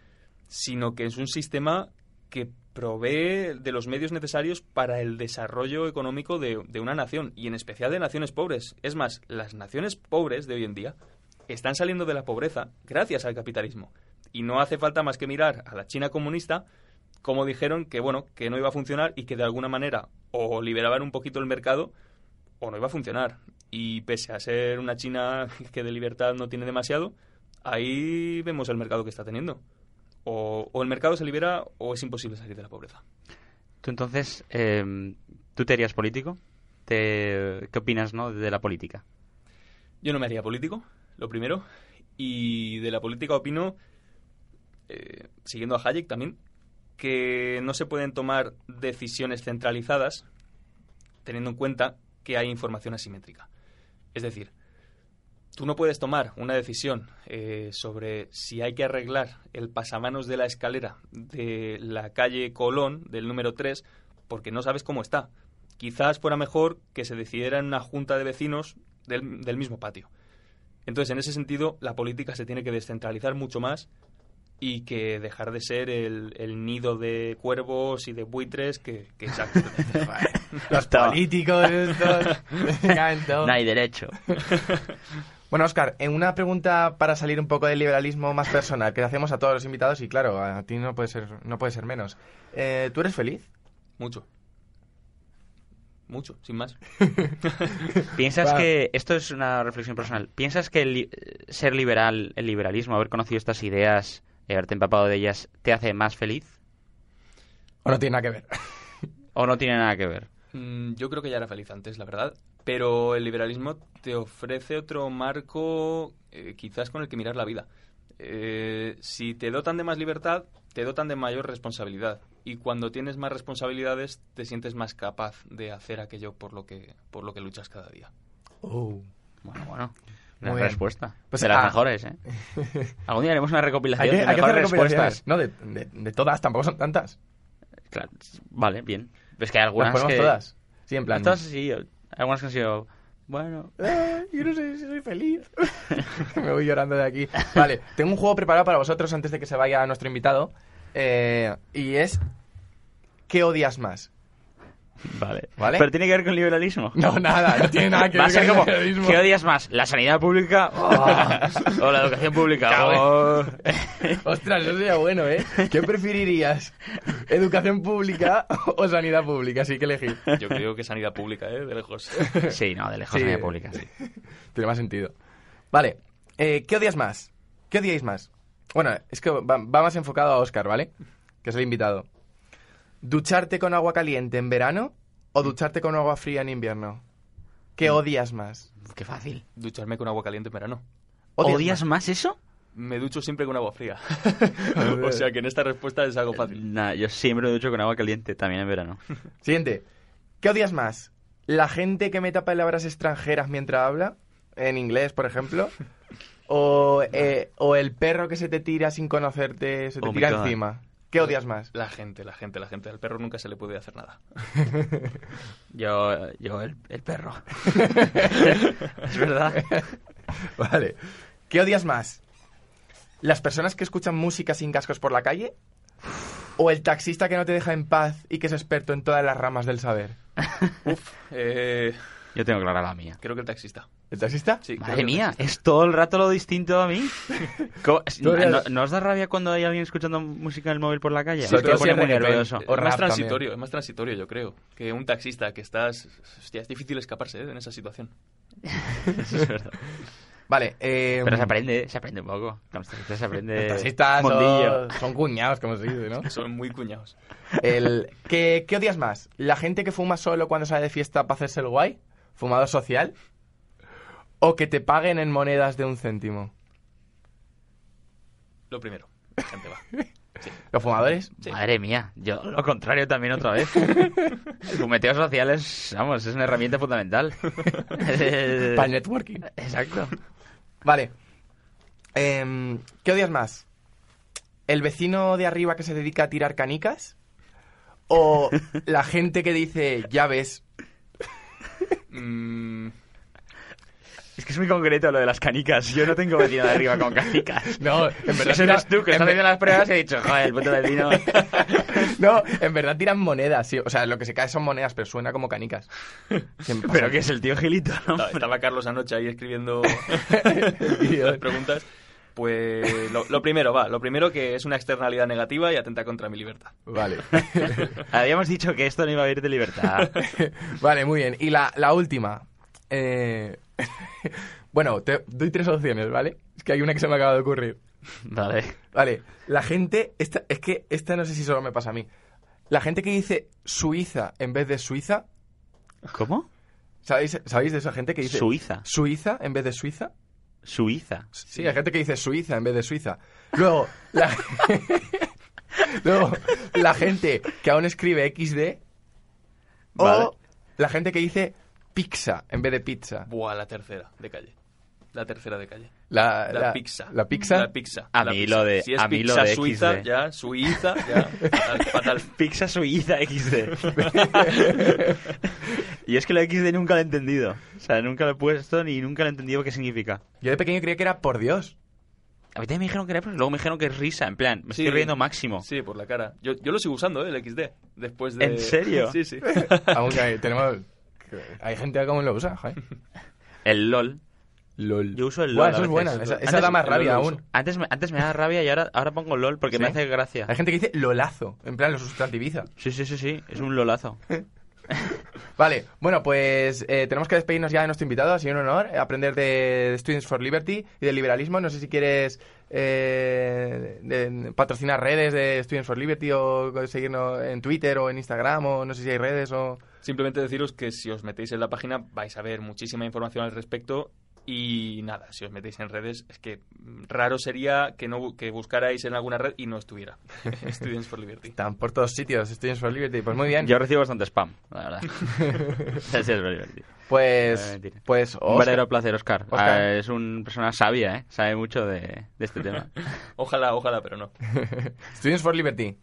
sino que es un sistema que provee de los medios necesarios para el desarrollo económico de, una nación, y en especial de naciones pobres. Es más, las naciones pobres de hoy en día están saliendo de la pobreza gracias al capitalismo. Y no hace falta más que mirar a la China comunista, como dijeron que bueno, que no iba a funcionar y que de alguna manera o liberaban un poquito el mercado o no iba a funcionar. Y pese a ser una China <laughs> que de libertad no tiene demasiado, ahí vemos el mercado que está teniendo. O, o el mercado se libera o es imposible salir de la pobreza. Tú entonces, eh, ¿tú te harías político? Te- ¿Qué opinas no, de la política? Yo no me haría político, lo primero. Y de la política opino, eh, siguiendo a Hayek también, que no se pueden tomar decisiones centralizadas teniendo en cuenta que hay información asimétrica. Es decir, tú no puedes tomar una decisión eh, sobre si hay que arreglar el pasamanos de la escalera de la calle Colón, del número 3, porque no sabes cómo está. Quizás fuera mejor que se decidiera en una junta de vecinos del, del mismo patio. Entonces, en ese sentido, la política se tiene que descentralizar mucho más y que dejar de ser el, el nido de cuervos y de buitres que, que exacto. <laughs> <laughs> Los políticos estos. <laughs> me. No hay derecho. Bueno, Oscar, en una pregunta para salir un poco del liberalismo más personal que le hacemos a todos los invitados y claro, a ti no puede ser, no puede ser menos. Eh, ¿Tú eres feliz? Mucho. Mucho, sin más. <laughs> ¿Piensas Va. que, esto es una reflexión personal, ¿piensas que el ser liberal, el liberalismo, haber conocido estas ideas, y haberte empapado de ellas, te hace más feliz? ¿O no tiene nada que ver? ¿O no tiene nada que ver? Mm, Yo creo que ya era feliz antes, la verdad. Pero el liberalismo te ofrece otro marco, eh, quizás con el que mirar la vida. Eh, si te dotan de más libertad, te dotan de mayor responsabilidad. Y cuando tienes más responsabilidades, te sientes más capaz de hacer aquello por lo que, por lo que luchas cada día. Oh. Bueno, bueno. Muy Una bien. respuesta. Pues, de las ah. mejores, ¿eh? <laughs> Algún día haremos una Hay recopilación que, de hay que mejores recopilaciones. respuestas. No, de, de- de todas, tampoco son tantas. Claro, vale, bien. Es que hay Las algunas ponemos que... todas. Sí, en plan. Todas sí, algunas que han sido... Bueno, "Ay, yo no sé si soy feliz. <laughs> Me voy llorando de aquí. Vale, tengo un juego preparado para vosotros antes de que se vaya nuestro invitado. eh, y es. ¿Qué odias más? Vale. ¿Vale? Pero tiene que ver con liberalismo. No, nada, no tiene nada que ver con como, periodismo. ¿qué odias más? ¿La sanidad pública o la <laughs> educación pública? <laughs> Ostras, eso sería bueno, ¿eh? ¿Qué preferirías? ¿Educación pública o sanidad pública? Así que elegir. Yo creo que sanidad pública, ¿eh? De lejos. <laughs> Sí, no, de lejos Sí. sanidad pública, sí. Tiene más sentido. Vale, eh, ¿qué odias más? ¿Qué odiáis más? Bueno, es que va, va más enfocado a Oscar, ¿vale? Que es el invitado. ¿Ducharte con agua caliente en verano o ducharte con agua fría en invierno? ¿Qué odias más? Qué fácil. Ducharme con agua caliente en verano. ¿Odias más eso? Me ducho siempre con agua fría. <laughs> o sea que en esta respuesta es algo fácil. Nah, yo siempre me ducho con agua caliente, también en verano. <laughs> Siguiente. ¿Qué odias más? ¿La gente que meta palabras extranjeras mientras habla? En inglés, por ejemplo. <laughs> ¿O, eh, o el perro que se te tira sin conocerte, se te Oh my tira God. encima? ¿Qué odias más? La gente, la gente, la gente. Al perro nunca se le puede hacer nada. <laughs> Yo, yo el, el perro. <laughs> es verdad. Vale. ¿Qué odias más? ¿Las personas que escuchan música sin cascos por la calle? ¿O el taxista que no te deja en paz y que es experto en todas las ramas del saber? <laughs> Eh, Yo tengo clara la mía. creo que el taxista. ¿El taxista? Sí, Madre mía, taxista. es todo el rato lo distinto a mí. <laughs> ¿Cómo- Tú eres- ¿No, no os da rabia cuando hay alguien escuchando música en el móvil por la calle? Me todo pone muy nervioso. O Es más transitorio, es más transitorio, yo creo. Que un taxista que estás. Hostia, es difícil escaparse ¿eh? en esa situación. <laughs> Eso es verdad. Vale. Eh, Pero se aprende, se aprende un poco. Los taxistas se aprende. Los taxistas son, son cuñados, como se dice, ¿no? <laughs> Son muy cuñados. El, ¿qué, ¿Qué odias más? ¿La gente que fuma solo cuando sale de fiesta para hacerse el guay? ¿Fumador social? ¿O que te paguen en monedas de un céntimo? Lo primero. La gente va. <laughs> ¿Los fumadores? Madre mía, yo lo contrario también otra vez. <laughs> El fumeteo social es, vamos, es una herramienta fundamental. <laughs> Para el networking. Exacto. Vale. Em, ¿Qué odias más? ¿El vecino de arriba que se dedica a tirar canicas? ¿O la gente que dice, ya ves, Mm, Es que es muy concreto lo de las canicas. Yo no tengo vecino de arriba con canicas. <laughs> No, en verdad Eso tira- eres tú, que estás haciendo las pruebas y he dicho, joder, el puto vecino. <laughs> No, en verdad tiran monedas, sí. O sea, lo que se cae son monedas, pero suena como canicas. <laughs> Pero que es el tío Gilito, ¿no? estaba, Carlos anoche ahí escribiendo las preguntas. Pues lo, lo primero, va. Lo primero que es una externalidad negativa y atenta contra mi libertad. Vale. <laughs> Habíamos dicho que esto no iba a ir de libertad. <laughs> vale, muy bien. Y la, la última. Eh, <laughs> bueno, te doy tres opciones, ¿vale? Es que hay una que se me acaba de ocurrir. Vale. Vale, la gente, esta, es que esta no sé si solo me pasa a mí. La gente que dice Suiza en vez de Suiza, ¿Cómo? ¿sabéis, ¿sabéis de esa gente que dice Suiza. Suiza en vez de Suiza? Suiza. Sí, hay gente que dice Suiza en vez de Suiza. Luego, la, <laughs> Luego, la gente que aún escribe XD Vale. o la gente que dice pizza en vez de pizza. Buah, la tercera de calle. La tercera de calle. La, La, pizza. La pizza. La pizza. A mí pizza. lo de- Si es a mí lo pizza de suiza, XD. ya. Suiza, ya. <laughs> fatal, fatal. Pizza Suiza XD. <laughs> <laughs> y es que la XD nunca lo he entendido. O sea, nunca lo he puesto ni nunca lo he entendido qué significa. Yo de pequeño creía que era por Dios. A mí también me dijeron que era, pero luego me dijeron que es risa. En plan, me Sí. estoy riendo máximo. Sí, por la cara. Yo, yo lo sigo usando, ¿eh? El XD. Después de... ¿En serio? Sí, sí. Aún que hay, tenemos, hay gente que aún lo usa, joder. El LOL. LOL. Yo uso el LOL. a eso es veces. buena. Esa, esa Antes- da más rabia aún. Antes me, antes me da rabia y ahora, ahora pongo LOL porque me hace gracia. Hay gente que dice lolazo, en plan lo sustantiviza. Sí, sí, sí, sí. Es un lolazo. <laughs> Vale, bueno, pues eh, tenemos que despedirnos ya de nuestro invitado. Ha sido un honor aprender de, de Students for Liberty y del liberalismo. No sé si quieres eh, de- patrocinar redes de Students for Liberty o seguirnos en Twitter o en Instagram o no sé si hay redes o... Simplemente deciros que si os metéis en la página vais a ver muchísima información al respecto y nada, si os metéis en redes es que raro sería que no que buscarais en alguna red y no estuviera <laughs> Students for Liberty. Están por todos sitios, Students for Liberty. Pues muy bien. Yo recibo bastante spam, la verdad. Sí, es muy divertido. Pues, pues Un verdadero placer, Oscar. Oscar. Ah, es una persona sabia, ¿eh? Sabe mucho de, de este <laughs> tema. Ojalá, ojalá, pero no. <laughs> Students for Liberty.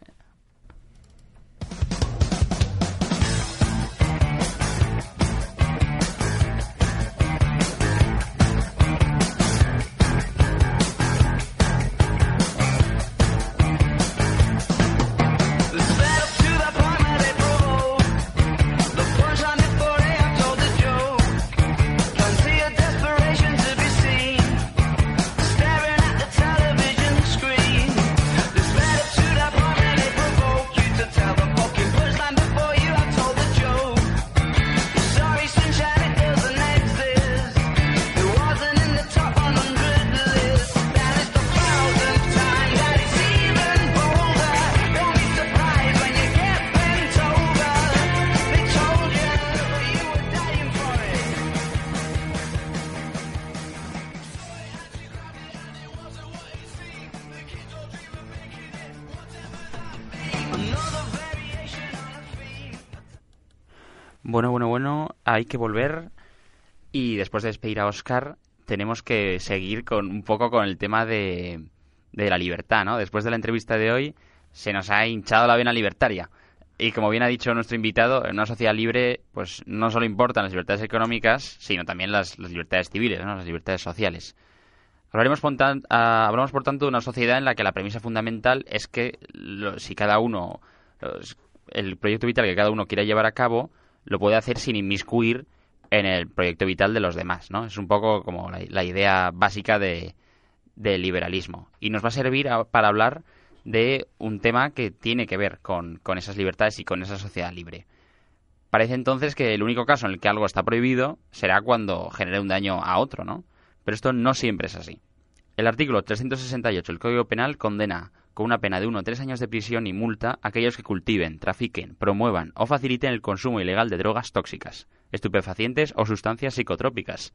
Hay que volver y después de despedir a Oscar tenemos que seguir con un poco con el tema de, de la libertad, ¿no? Después de la entrevista de hoy se nos ha hinchado la vena libertaria. Y como bien ha dicho nuestro invitado, en una sociedad libre pues no solo importan las libertades económicas, sino también las, libertades civiles, ¿no? las libertades sociales. Hablaremos por ah, hablamos, por tanto, de una sociedad en la que la premisa fundamental es que lo- si cada uno, los- el proyecto vital que cada uno quiera llevar a cabo, lo puede hacer sin inmiscuir en el proyecto vital de los demás, ¿no? Es un poco como la, idea básica de, del liberalismo. Y nos va a servir a- para hablar de un tema que tiene que ver con, con esas libertades y con esa sociedad libre. Parece entonces que el único caso en el que algo está prohibido será cuando genere un daño a otro, ¿no? Pero esto no siempre es así. El artículo 368 del Código Penal condena con una pena de 1 a 3 años de prisión y multa a aquellos que cultiven, trafiquen, promuevan o faciliten el consumo ilegal de drogas tóxicas, estupefacientes o sustancias psicotrópicas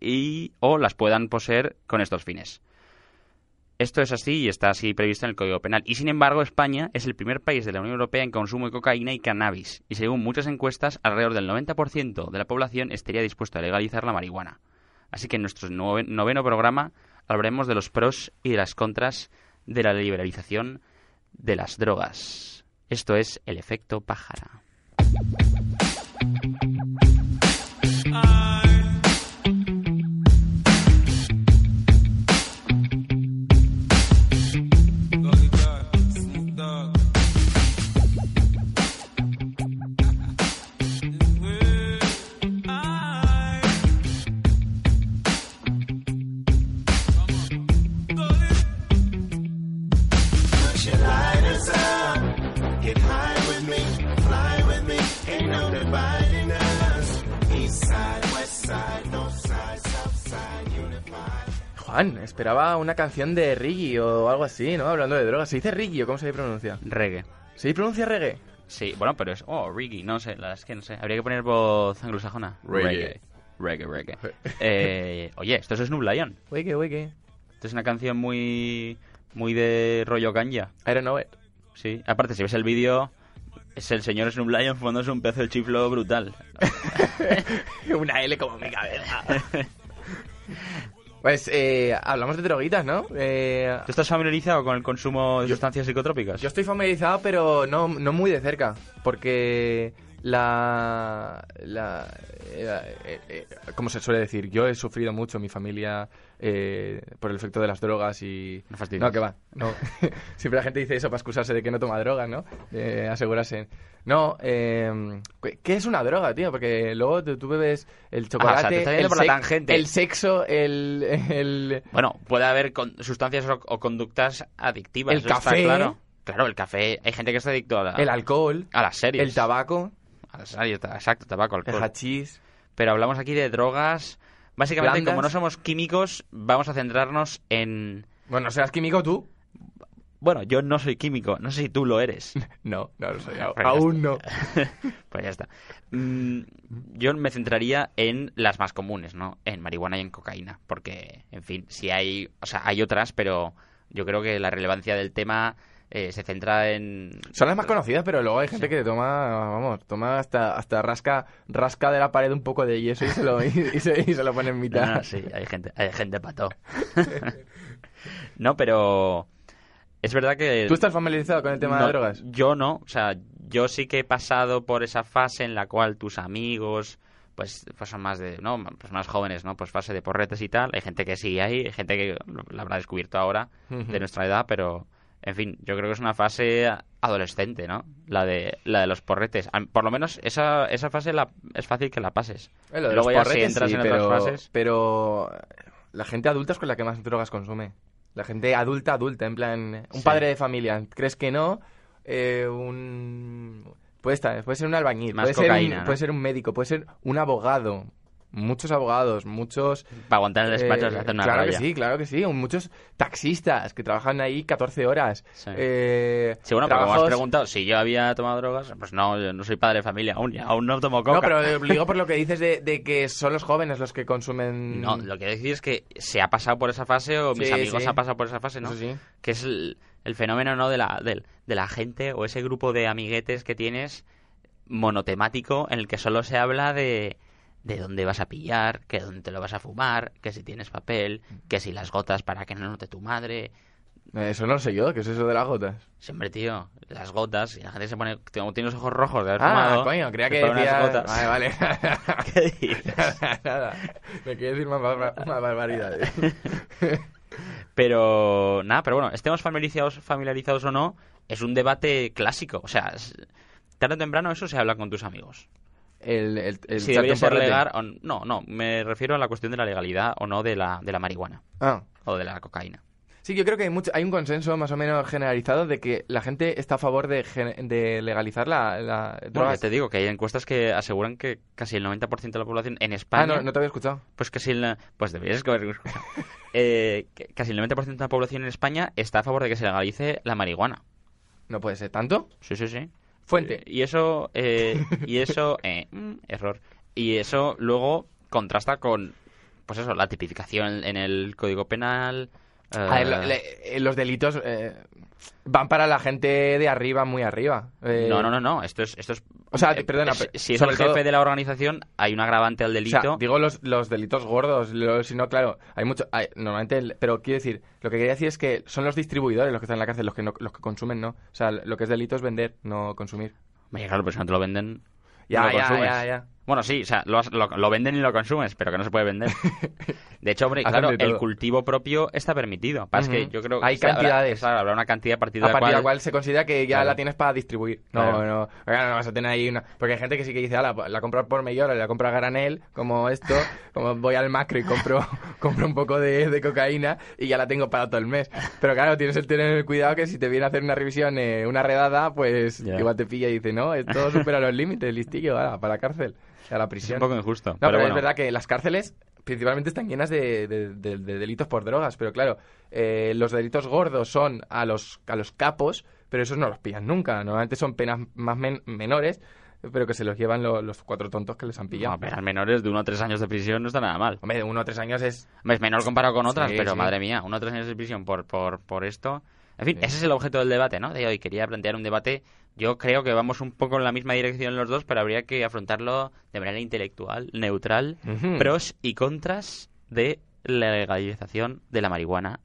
y o las puedan poseer con estos fines. Esto es así y está así previsto en el Código Penal. Y sin embargo, España es el primer país de la Unión Europea en consumo de cocaína y cannabis. Y según muchas encuestas, alrededor del 90% de la población estaría dispuesto a legalizar la marihuana. Así que en nuestro nove- noveno programa hablaremos de los pros y de las contras de la liberalización de las drogas. Esto es el efecto pájara. Juan, esperaba una canción de Riggy o algo así, ¿no? Hablando de drogas. ¿Se dice Riggy o cómo se pronuncia? Reggae. ¿Se pronuncia reggae? Sí, bueno, pero es... Oh, reggae, no sé, la verdad es que no sé. Habría que poner voz anglosajona. Reggae. Reggae, reggae. <laughs> Eh, oye, esto es Snoop Lion. Wiki, wiki. Esto es una canción muy... Muy de rollo ganja. I don't know it. Sí, aparte, si ves el vídeo, es el señor Snoop Lion fumándose un pedazo de chiflo brutal. <laughs> una L como mi cabeza. <laughs> Pues eh, hablamos de droguitas, ¿no? Eh, ¿Tú estás familiarizado con el consumo de sustancias psicotrópicas? yo estoy familiarizado, pero no, no muy de cerca, porque la... la eh, eh, eh, como se suele decir, yo he sufrido mucho mi familia eh, por el efecto de las drogas y... No. No, que va. No. <laughs> Siempre la gente dice eso para excusarse de que no toma drogas, ¿no? Asegurarse. No, eh, ¿qué es una droga, tío? Porque luego tú, bebes el Ah, o chocolate, sea, te el, por la sex- tangente. el sexo, el, el... Bueno, puede haber con- sustancias o, o conductas adictivas. El eso está café. claro. Claro, el café. Hay gente que está adicto a, la- el alcohol, a las series. el tabaco, Exacto, tabaco, el alcohol. hachís. Pero hablamos aquí de drogas. Básicamente, Blandas. como no somos químicos, vamos a centrarnos en... Bueno, ¿serás químico tú? Bueno, yo no soy químico, no sé si tú lo eres. <laughs> No, no lo soy. Pues Aún no. <laughs> pues ya está. Mm, yo me centraría en las más comunes, ¿no? En marihuana y en cocaína. Porque, en fin, si hay... O sea, hay otras, pero yo creo que la relevancia del tema eh, se centra en... Son las más conocidas, pero luego hay gente que toma, vamos, toma hasta, hasta rasca, rasca de la pared un poco de yeso y se lo, <laughs> y, y se, y se lo pone en mitad. No, no, sí, hay gente, hay gente pato. <laughs> no, pero es verdad que... ¿Tú estás familiarizado con el tema No, de drogas? Yo no, o sea, yo sí que he pasado por esa fase en la cual tus amigos, pues, pues son más de, no, pues más jóvenes, ¿no? Pues fase de porretes y tal. Hay gente que sigue ahí, hay gente que lo habrá descubierto ahora de nuestra edad, pero, en fin, yo creo que es una fase adolescente, ¿no? La de, la de los porretes. Por lo menos esa, esa fase la, es fácil que la pases. Eh, lo de Luego los ya si entras sí, en pero, otras fases... Pero la gente adulta es con la que más drogas consume. La gente adulta, adulta, en plan, un Sí. padre de familia. ¿Crees que no? Eh, un... Puede, estar, puede ser un albañil, Más puede, ser cocaína, un, ¿no? puede ser un médico, puede ser un abogado. Muchos abogados, muchos... Para aguantar el despacho eh, se hace una claro raya. que sí, claro que sí. Muchos taxistas que trabajan ahí 14 horas. Sí. Eh, Sí, bueno, pero como has preguntado si yo había tomado drogas, pues no, yo no soy padre de familia, aún, aún no tomo coca. No, pero digo por lo que dices de, de que son los jóvenes los que consumen... No, lo que decir es que se ha pasado por esa fase o mis Sí, amigos sí. han pasado por esa fase, ¿no? Que es el, el fenómeno, ¿no? De la, del- de la gente o ese grupo de amiguetes que tienes monotemático en el que solo se habla de de dónde vas a pillar, que dónde te lo vas a fumar, que si tienes papel, que si las gotas para que no note tu madre. Eh, Eso no lo sé yo, ¿qué es eso de las gotas? Siempre, tío, las gotas, y la gente se pone, tiene los ojos rojos de haber Ah, fumado. coño, creía que decías... gotas. Vale, vale. <laughs> ¿Qué dices? <laughs> Nada, me quiere decir más, más barbaridades. <laughs> Pero nada, pero bueno, estemos familiarizados, familiarizados o no, es un debate clásico. O sea, es- tarde o temprano eso se habla con tus amigos. El, el, el si debería ser legal o no. No, me refiero a la cuestión de la legalidad o no de la, de la marihuana Ah. o de la cocaína. Sí, yo creo que hay, mucho, hay un consenso más o menos generalizado de que la gente está a favor de, legalizar la, la Bueno, te digo que hay encuestas que aseguran que casi el 90% de la población en Ah, España... no, no te había escuchado. Pues <laughs> casi el... Pues deberías haber escuchado. Eh, casi el 90% de la población en España está a favor de que se legalice la marihuana. No puede ser tanto. Sí, sí, sí. Fuente. Eh, Y eso, eh, y eso, <laughs> eh, mm, error. Y eso luego contrasta con, pues eso, la tipificación en el Código Penal. A ver, lo- le- eh, los delitos eh, van para la gente de arriba, muy arriba. Eh, no, no, no, no. Esto es, esto es. O sea, eh, perdona, es- si es el jefe todo- de la organización, hay un agravante al O delito. sea, digo los, los delitos gordos, si no, claro, hay mucho, hay- normalmente, el- pero quiero decir, lo que quería decir es que son los distribuidores los que están en la cárcel, los que no, los que consumen, no. O sea, lo que es delito es vender, no consumir. Oye, claro, pero si no te lo venden. Ya, no lo ya, consumes. ya, ya. Bueno, sí, o sea, lo, lo- lo venden y lo consumes, pero que no se puede vender. <laughs> De hecho, hombre, claro, el cultivo propio está permitido. Pasa que yo creo Hay o sea, habrá- cantidades. claro, habrá una cantidad a partir A de la partir cual, la cual se considera que ya Claro. la tienes para distribuir. No, Claro. no, claro, no vas a tener ahí una... Porque hay gente que sí que dice, "Ala, la compro por mayor, la compro a granel, como esto, <laughs> como voy al macro y compro, <laughs> compro un poco de, de cocaína y ya la tengo para todo el mes. Pero claro, tienes que tener cuidado que si te viene a hacer una revisión, eh, una redada, pues Ya. igual te pilla y dice, no, esto supera los límites, listillo, ala, para la cárcel, a la es prisión. un poco injusto. No, pero pero, bueno, es verdad que las cárceles, principalmente están llenas de, de- de- de delitos por drogas, pero claro, eh, los delitos gordos son a los, a los capos, pero esos no los pillan nunca. Normalmente son penas más men- menores, pero que se los llevan lo- los cuatro tontos que les han pillado. No, penas menores de uno a tres años de prisión no está nada mal. Hombre, de uno a tres años es... Es menor comparado con otras, Sí, pero sí. madre mía, uno a tres años de prisión por, por, por esto. En fin, Sí. ese es el objeto del debate, ¿no? De hoy quería plantear un debate. Yo creo que vamos un poco en la misma dirección los dos, pero habría que afrontarlo de manera intelectual, neutral, pros y contras de la legalización de la marihuana,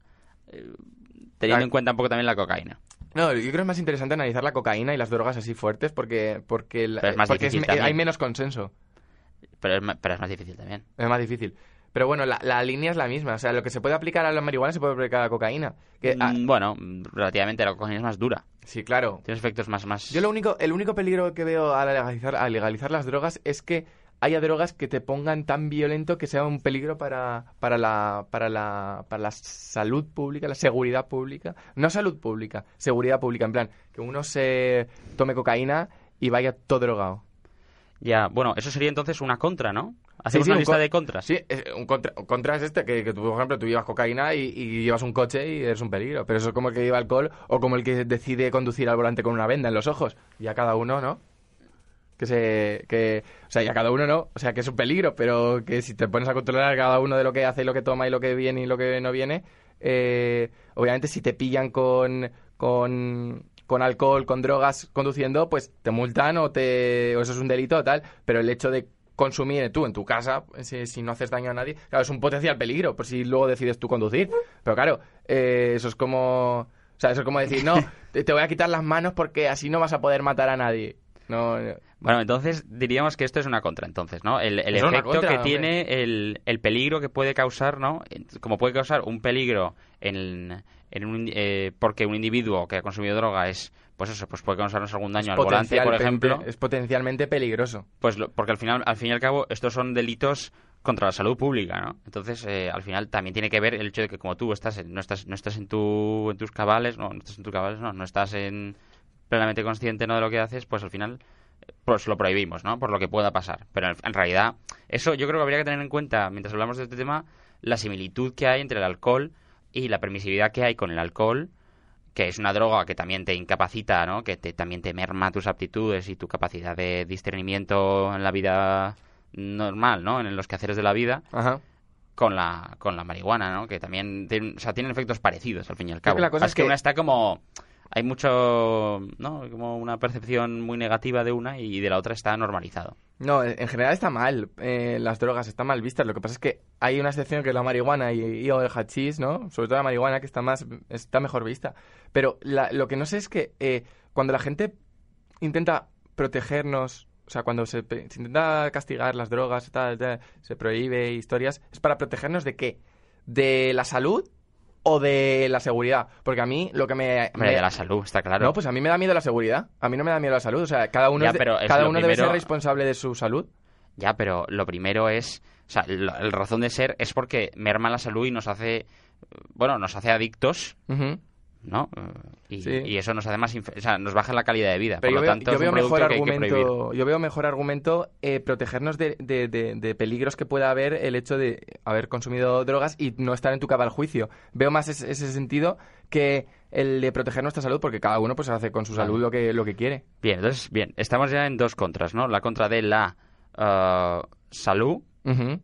eh, teniendo Ah. en cuenta un poco también la cocaína. No, yo creo que es más interesante analizar la cocaína y las drogas así fuertes porque, porque, la- es porque también. hay menos consenso. Es, pero es más difícil también. Es más difícil. Pero bueno, la, la línea es la misma. O sea, lo que se puede aplicar a la marihuana se puede aplicar a la cocaína. Que, ah, Mm, bueno, relativamente la cocaína es más dura. sí, claro. Tiene efectos más... más... Yo lo único, el único peligro que veo a legalizar, a legalizar las drogas es que haya drogas que te pongan tan violento que sea un peligro para, para, la, para, la, para la salud pública, la seguridad pública. No salud pública, seguridad pública. En plan, que uno se tome cocaína y vaya todo drogado. Ya, bueno, eso sería entonces una contra, ¿no? Hacemos Sí, sí, una un lista de contras. Sí, es- un contra, un contra es este, que, que tú, por ejemplo, tú llevas cocaína y, y llevas un coche y eres un peligro. Pero eso es como el que lleva alcohol o como el que decide conducir al volante con una venda en los ojos. Y a cada uno, ¿no? Que se... Que, o sea, y a cada uno no. O sea, que es un peligro, pero que si te pones a controlar a cada uno de lo que hace y lo que toma y lo que viene y lo que no viene, eh, obviamente si te pillan con... con con alcohol, con drogas conduciendo, pues te multan o te o eso es un delito o tal, pero el hecho de consumir tú en tu casa, si, si no haces daño a nadie, claro, es un potencial peligro, por si luego decides tú conducir. Pero claro, eh, eso es como... O sea, eso es como decir, no, <laughs> te, te voy a quitar las manos porque así no vas a poder matar a nadie. No, no. Bueno, entonces diríamos que esto es una contra, entonces, ¿no? El, efecto contra, que hombre. tiene, el, el peligro que puede causar, ¿no? Como puede causar un peligro en, en un, eh, porque un individuo que ha consumido droga es, pues eso, pues puede causarnos algún daño es al volante, por ejemplo. Es potencialmente peligroso. Pues lo- porque al final, al fin y al cabo, estos son delitos contra la salud pública, ¿no? Entonces, eh, al final también tiene que ver el hecho de que como tú estás en- no estás no estás en tu en tus cabales, no, no estás en tus cabales, no, no estás en plenamente consciente no de lo que haces, pues al final pues lo prohibimos, ¿no? Por lo que pueda pasar. Pero en, realidad, eso yo creo que habría que tener en cuenta mientras hablamos de este tema la similitud que hay entre el alcohol y la permisividad que hay con el alcohol que es una droga que también te incapacita, ¿no? Que te, también te merma tus aptitudes y tu capacidad de discernimiento en la vida normal, ¿no? En los quehaceres de la vida, Ajá. con la, con la marihuana, ¿no? Que también tienen, o sea, tienen efectos parecidos, al fin y al cabo. que la cosa es es que que- una está como... Hay mucho, ¿no? Como una percepción muy negativa de una y de la otra está normalizado. No, en en general está mal. eh, las drogas están mal vistas. Lo que pasa es que hay una excepción que es la marihuana y, el hachís, ¿no? Sobre todo la marihuana que está más está mejor vista. Pero lo que no sé es que eh, cuando la gente intenta protegernos, o sea, cuando se, intenta castigar las drogas, se prohíbe historias, es para protegernos de qué? ¿De la salud o de la seguridad? Porque a mí lo que me... Hombre, me- de la salud, está claro. No, pues a mí me da miedo la seguridad. A mí no me da miedo la salud. O sea, cada uno, Ya, de- cada lo uno debe ser responsable de su salud. Ya, pero lo primero es, o sea, la, la razón de ser es porque merma la salud y nos hace, bueno, nos hace adictos. ¿No? Y, Sí. y eso nos hace más, o sea, nos baja la calidad de vida. Pero Por yo lo tanto, yo veo mejor argumento, yo veo mejor argumento eh, protegernos de, de- de- de peligros que pueda haber el hecho de haber consumido drogas y no estar en tu cabal juicio. Veo más ese, ese sentido que el de proteger nuestra salud porque cada uno pues hace con su salud lo que, lo que quiere. Bien, entonces, bien, estamos ya en dos contras, ¿no? La contra de la eh, salud, Ujú.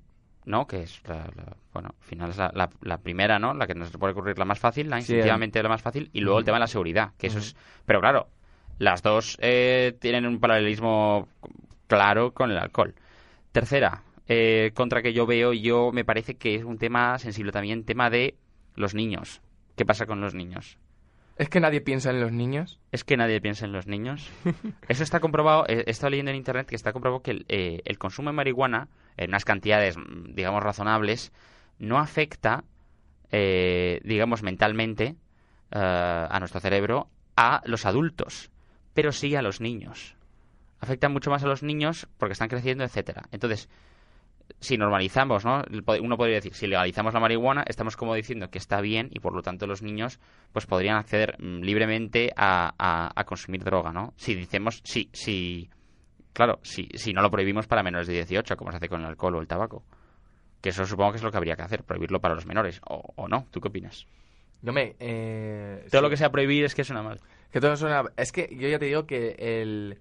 ¿No? Que es, la, la- bueno, al final es la, la- la primera, ¿no? La que nos puede ocurrir la más fácil, la Sí, instintivamente la más fácil, y luego el tema de la seguridad, que eso es... Pero claro, las dos eh, tienen un paralelismo claro con el alcohol. Tercera, eh, contra que yo veo, yo me parece que es un tema sensible también, tema de los niños. ¿Qué pasa con los niños? Es que nadie piensa en los niños. Es que nadie piensa en los niños. <laughs> Eso está comprobado, eh, he estado leyendo en internet que está comprobado que el, eh, el consumo de marihuana, en unas cantidades, mm, digamos, razonables, no afecta, eh, digamos, mentalmente eh, a nuestro cerebro a los adultos, pero sí a los niños. Afecta mucho más a los niños porque están creciendo, etcétera. Entonces, si normalizamos, ¿no? Uno podría decir, si legalizamos la marihuana, estamos como diciendo que está bien y por lo tanto los niños pues podrían acceder mm, libremente a, a- a consumir droga, ¿no? Si decimos, sí, sí, claro, si, si no lo prohibimos para menores de 18, como se hace con el alcohol o el tabaco. Que eso supongo que es lo que habría que hacer, prohibirlo para los menores. O, o no, ¿tú qué opinas? No me... eh, Todo sí. lo que sea prohibir es que suena mal. Que todo suena... Es que yo ya te digo que el...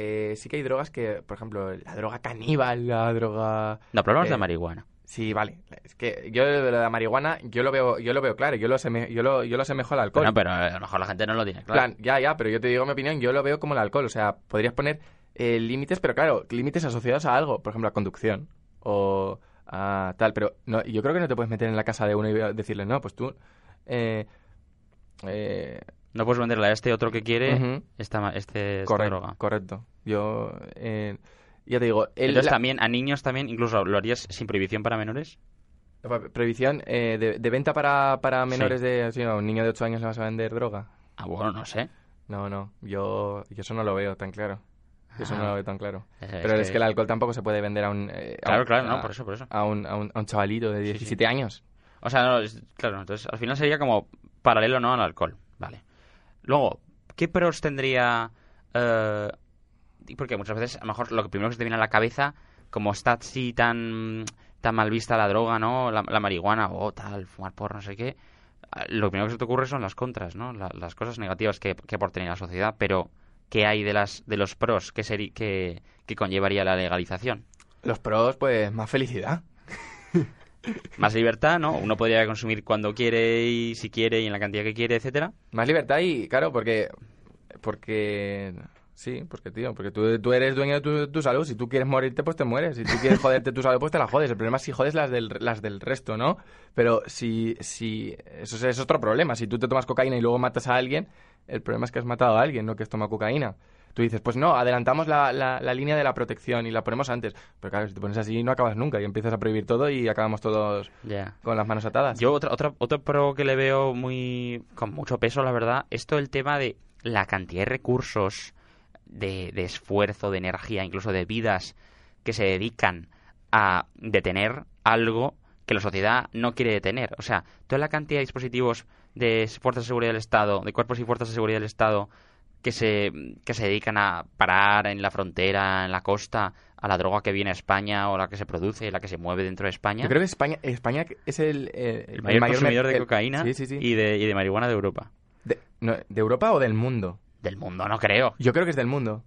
eh, sí que hay drogas que, por ejemplo, la droga caníbal, la droga... No, pero hablamos Eh, de marihuana. Sí, vale. Es que yo de la marihuana, yo lo veo, yo lo veo claro, yo lo aseme- yo lo, yo lo asemejo al alcohol. Bueno, pero eh, a lo mejor la gente no lo tiene claro. plan, ya, ya, pero yo te digo mi opinión, yo lo veo como el alcohol. O sea, podrías poner eh, límites, pero claro, límites asociados a algo, por ejemplo, a conducción o a tal. Pero no, yo creo que no te puedes meter en la casa de uno y decirle, no, pues tú. Eh, eh, No puedes venderle a este otro que quiere Ujú. esta, ma- este, esta droga. correcto. Yo, eh, ya te digo, el- Entonces la- también, a niños también, incluso lo harías sin prohibición para menores. prohibición eh, de, de venta para, para menores de. sí, a un niño de 8 años le vas a vender droga. Ah, bueno, no sé. No, no, yo, yo eso no lo veo tan claro. Yo eso Ah. no lo veo tan claro. Es- Pero es es que- que el alcohol tampoco se puede vender a un... eh, a Claro, un- claro, no, a- por eso, por eso. A un, a un, a un chavalito de Sí, sí. 17 años. O sea, no, es- claro, entonces al final sería como paralelo, ¿no? Al alcohol. Vale. Luego, ¿qué pros tendría...? eh, porque muchas veces, a lo mejor, lo que primero que se te viene a la cabeza, como está así tan, tan mal vista la droga, ¿no? La, la marihuana o tal, fumar por no sé qué, lo primero que se te ocurre son las contras, ¿no? La- las cosas negativas que, que la sociedad, pero ¿qué hay de, las, de los pros que, seri- que, que conllevaría la legalización? Los pros, pues, más felicidad. <laughs> Más libertad, ¿no? Uno podría consumir cuando quiere y si quiere y en la cantidad que quiere, etcétera. Más libertad y, claro, porque... Porque... Sí, porque, tío, porque tú, tú eres dueño de tu, salud. Si tú quieres morirte, pues te mueres. Si tú quieres joderte tu salud, pues te la jodes. El problema es si jodes las del, las del resto, ¿no? Pero si... si eso es, es otro problema. Si tú te tomas cocaína y luego matas a alguien, el problema es que has matado a alguien, no que has tomado cocaína. Tú dices, pues no, adelantamos la, la, la línea de la protección y la ponemos antes. Pero claro, si te pones así no acabas nunca y empiezas a prohibir todo y acabamos todos con las manos atadas. Yo otra, otra, otro pro que le veo muy con mucho peso, la verdad, es todo el tema de la cantidad de recursos, de, de esfuerzo, de energía, incluso de vidas que se dedican a detener algo que la sociedad no quiere detener. O sea, toda la cantidad de dispositivos de fuerzas de seguridad del Estado, de cuerpos y fuerzas de seguridad del Estado que se, que se dedican a parar en la frontera, en la costa, a la droga que viene a España o la que se produce, la que se mueve dentro de España. Yo creo que España, España es el, el mayor, consumidor de el- cocaína Sí, sí, sí. Y, de, y de marihuana de Europa. De, no, ¿de Europa o del mundo? Del mundo, no creo. Yo creo que es del mundo.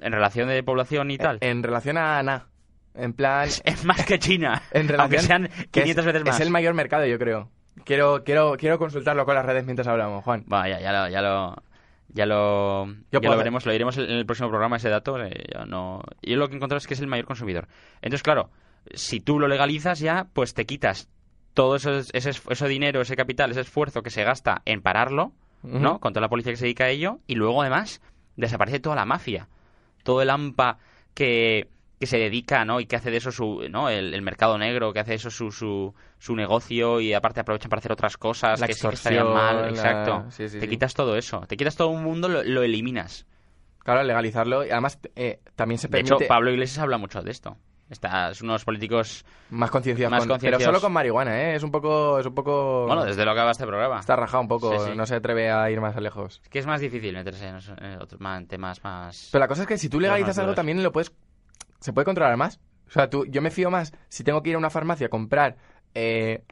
En relación de población y tal. En, en relación a Ana. En plan... <laughs> es más que China. <laughs> En relación, aunque sean que 500 es, veces más. Es el mayor mercado, yo creo. Quiero, quiero, quiero consultarlo con las redes mientras hablamos, Juan. Vaya, ya lo, ya lo, ya lo, Yo ya lo veremos, lo diremos en el próximo programa ese dato. eh, yo no, yo lo que he encontrado es que es el mayor consumidor. Entonces, claro, si tú lo legalizas ya, pues te quitas todo eso, ese, ese dinero, ese capital, ese esfuerzo que se gasta en pararlo, ¿no? Con toda la policía que se dedica a ello, y luego además desaparece toda la mafia, todo el AMPA que, que se dedica, ¿no? Y que hace de eso su, ¿no? El, el mercado negro, que hace de eso su, su, su negocio y aparte aprovechan para hacer otras cosas La que sí que estarían mal, la- exacto. sí, sí, te quitas todo eso, te quitas todo un mundo, lo, lo eliminas. Claro, legalizarlo. Y además, eh, también se De permite hecho, Pablo Iglesias habla mucho de esto. Está, es uno de los políticos, más conciencia. más con- Pero concienciados. solo con marihuana, ¿eh? Es un poco... Es un poco... bueno, desde lo que va este programa. Está rajado un poco. Sí, sí. No se atreve a ir más lejos. Es que es más difícil meterse en, otros en temas más... Pero la cosa es que si tú legalizas algo también lo puedes se puede controlar más. O sea, tú yo me fío más si tengo que ir a una farmacia a comprar eh,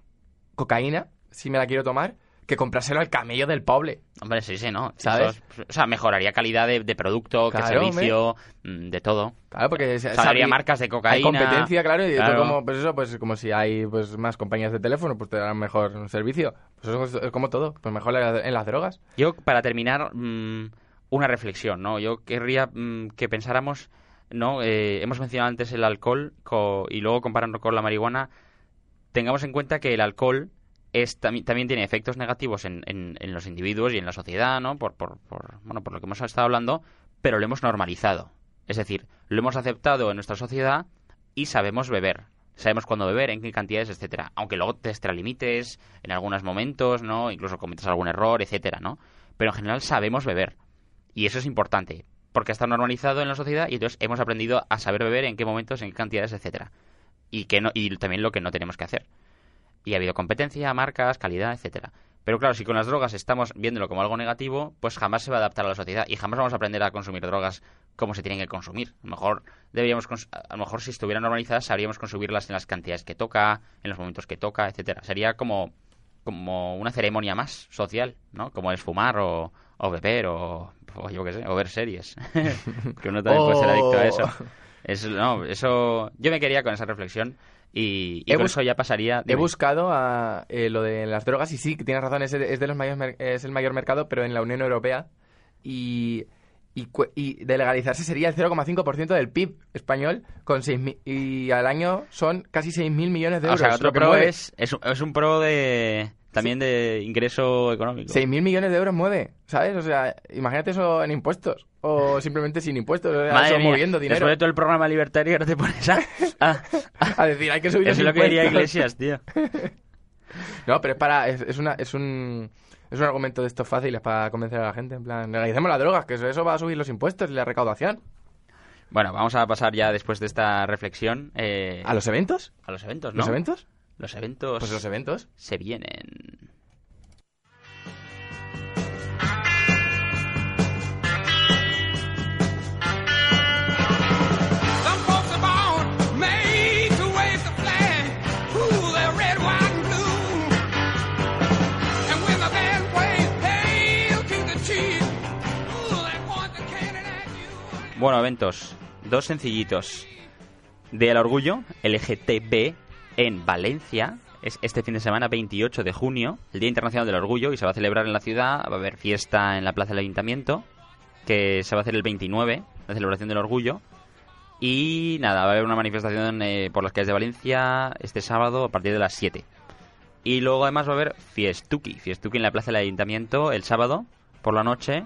cocaína, si me la quiero tomar, que comprárselo al camello del pobre. Hombre, sí, sí, ¿no? ¿Sabes? Eso o sea, mejoraría calidad de, de producto, que Claro, servicio, mm, de todo. Claro, porque O sea, habría marcas de hay cocaína. competencia, claro, y Claro. como pues eso, pues como si hay pues más compañías de teléfono, pues te dan mejor servicio. Pues eso es, como todo, pues mejor en en las drogas. Yo, para terminar, mm, una reflexión, ¿no? Yo querría mm, que pensáramos, ¿no? Eh, hemos mencionado antes el alcohol co- y luego comparando con la marihuana, tengamos en cuenta que el alcohol es, tami- también tiene efectos negativos en, en- en los individuos y en la sociedad, ¿no? Por, por, por, bueno, por lo que hemos estado hablando, pero lo hemos normalizado. Es decir, lo hemos aceptado en nuestra sociedad y sabemos beber. Sabemos cuándo beber, en qué cantidades, etcétera. Aunque luego te extralimites en algunos momentos, ¿no? Incluso cometas algún error, etcétera, ¿no? Pero en general sabemos beber. Y eso es importante, porque está normalizado en la sociedad y entonces hemos aprendido a saber beber en qué momentos, en qué cantidades, etcétera. Y que no, y también lo que no tenemos que hacer. Y ha habido competencia, marcas, calidad, etcétera. Pero claro, si con las drogas estamos viéndolo como algo negativo, pues jamás se va a adaptar a la sociedad y jamás vamos a aprender a consumir drogas cómo se tienen que consumir. A lo mejor deberíamos, a lo mejor si estuvieran normalizadas sabríamos consumirlas en las cantidades que toca, en los momentos que toca, etcétera. Sería como como una ceremonia más social, ¿no? Como es fumar o, o beber o, o yo qué sé, o ver series. <laughs> <laughs> que uno también puede ser adicto a eso. Oh. No, eso yo me quería con esa reflexión y, y He con bus- eso ya pasaría. He buscado a, eh, lo de las drogas y sí, tienes razón, es, de- es de los mayores es el mayor mercado, pero en la Unión Europea. Y, y, y de legalizarse sería el 0,5% del PIB español, con 6.000 y al año son casi 6.000 millones de o euros. sea, otro lo que pro es, es un pro de también de ingreso económico. 6.000 millones de euros mueve, ¿sabes? O sea, imagínate eso en impuestos o <laughs> simplemente sin impuestos, o sea, Madre eso mía, moviendo dinero. Después de todo el programa libertario, ahora te pones <laughs> a... a- A decir, hay que subir Eso es lo que impuestos. Iglesias, tío. <laughs> No, pero es para. Es, es una, es, un, es un argumento de estos fáciles para convencer a la gente. En plan, legalicemos las drogas, que eso, eso va a subir los impuestos y la recaudación. Bueno, vamos a pasar ya después de esta reflexión eh, ¿A los eventos? a los eventos, ¿no? ¿Los eventos? Los eventos Pues los eventos. se vienen. Bueno, eventos. Dos sencillitos. Del orgullo, LGTB, en Valencia. Es este fin de semana, 28 de junio, el Día Internacional del Orgullo, y se va a celebrar en la ciudad. Va a haber fiesta en la Plaza del Ayuntamiento, que se va a hacer el 29, la celebración del orgullo. Y nada, va a haber una manifestación eh, por las calles de Valencia este sábado a partir de las 7. Y luego además va a haber Fiestuki, Fiestuki en la Plaza del Ayuntamiento el sábado por la noche.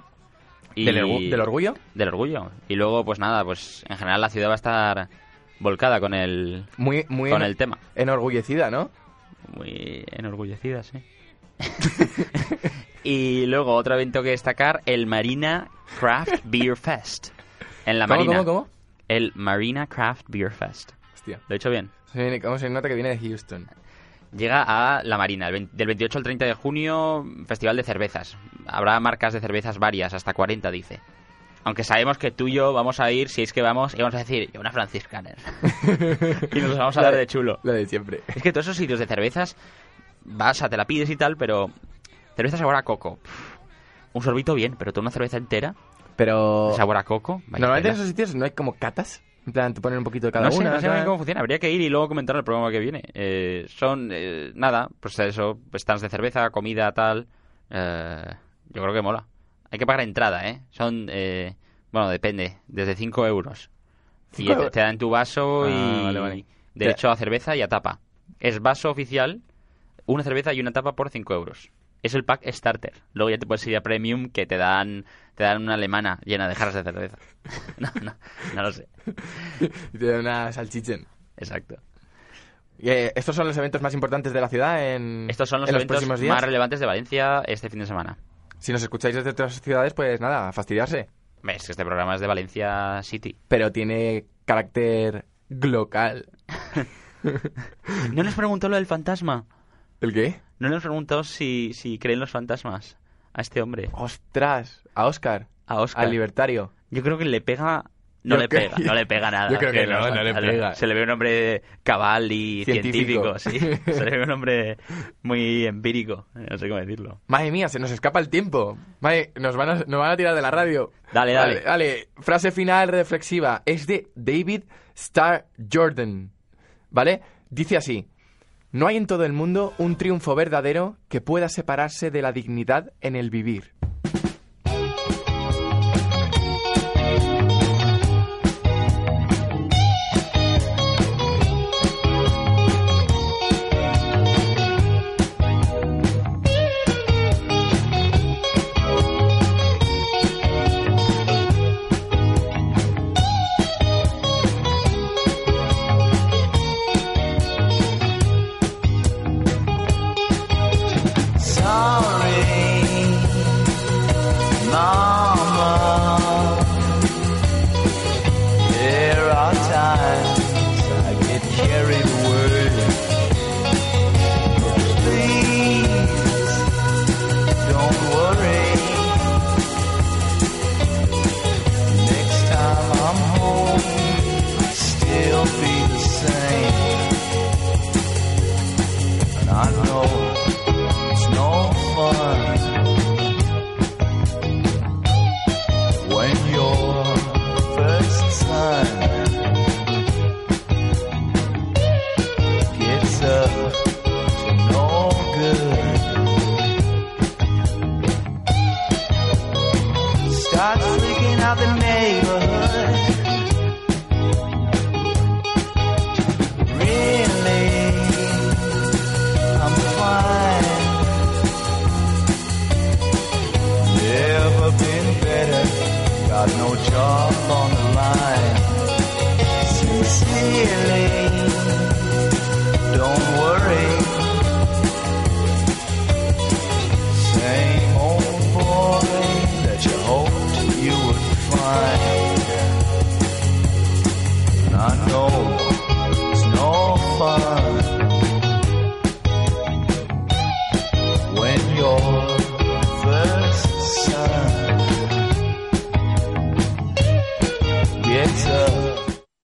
Y... ¿Del, del orgullo? Del orgullo. Y luego, pues nada, pues en general la ciudad va a estar volcada con el, Muy, muy con en- el tema. enorgullecida, ¿no? Muy enorgullecida, sí. <laughs> y luego otro evento que destacar, el Marina Craft Beer Fest. En la ¿Cómo, Marina. cómo, cómo? El Marina Craft Beer Fest. Hostia. ¿Lo he dicho bien? Se viene- ¿Cómo se nota que viene de Houston? Llega a la Marina, el vein- del 28 al 30 de junio, festival de cervezas. Habrá marcas de cervezas varias, hasta 40 dice. Aunque sabemos que tú y yo vamos a ir, si es que vamos, y vamos a decir, yo una franciscaner. <laughs> y nos vamos a dar de chulo. Lo de siempre. Es que todos esos sitios de cervezas, vas a te la pides y tal, pero cerveza sabor a coco. Pff, Un sorbito bien, pero toda una cerveza entera, Pero... sabor a coco. Normalmente en esos sitios no hay como catas. En plan, te ponen un poquito de cada no sé, una. no sé cómo funciona. Habría que ir y luego comentar el programa que viene. Eh, son, eh, nada, pues eso, stands de cerveza, comida, tal. Eh, yo creo que mola. Hay que pagar entrada, ¿eh? Son, eh, bueno, depende, desde 5 euros. Y ¿Cinco te, euros? te dan tu vaso Ah, y vale, vale. derecho a cerveza y a tapa. Es vaso oficial, una cerveza y una tapa por 5 euros. Es el pack starter. Luego ya te puedes ir a premium que te dan te dan una alemana llena de jarras de cerveza. <laughs> no, no, no lo sé. <laughs> Y te dan una salchichen. Exacto. Eh, estos son los eventos más importantes de la ciudad en, Estos son los en eventos próximos días. más relevantes de Valencia este fin de semana. Si nos escucháis desde otras ciudades, pues nada, a fastidiarse. Ves que este programa es de Valencia City. Pero tiene carácter local. <laughs> ¿No les preguntó lo del fantasma? ¿El qué? ¿No les preguntó si, si creen los fantasmas a este hombre? Ostras, a Oscar, A Oscar. al libertario. Yo creo que le pega... No Yo le pega, no le pega nada. Yo creo que no, no le pega. Se le ve un hombre cabal y Científico. científico, sí. <laughs> Se le ve un hombre muy empírico. No sé cómo decirlo. Madre mía, se nos escapa el tiempo. Madre, nos van a, nos van a tirar de la radio. Dale, dale. Vale, vale. Frase final reflexiva. Es de David Starr Jordan. ¿Vale? Dice así. No hay en todo el mundo un triunfo verdadero que pueda separarse de la dignidad en el vivir.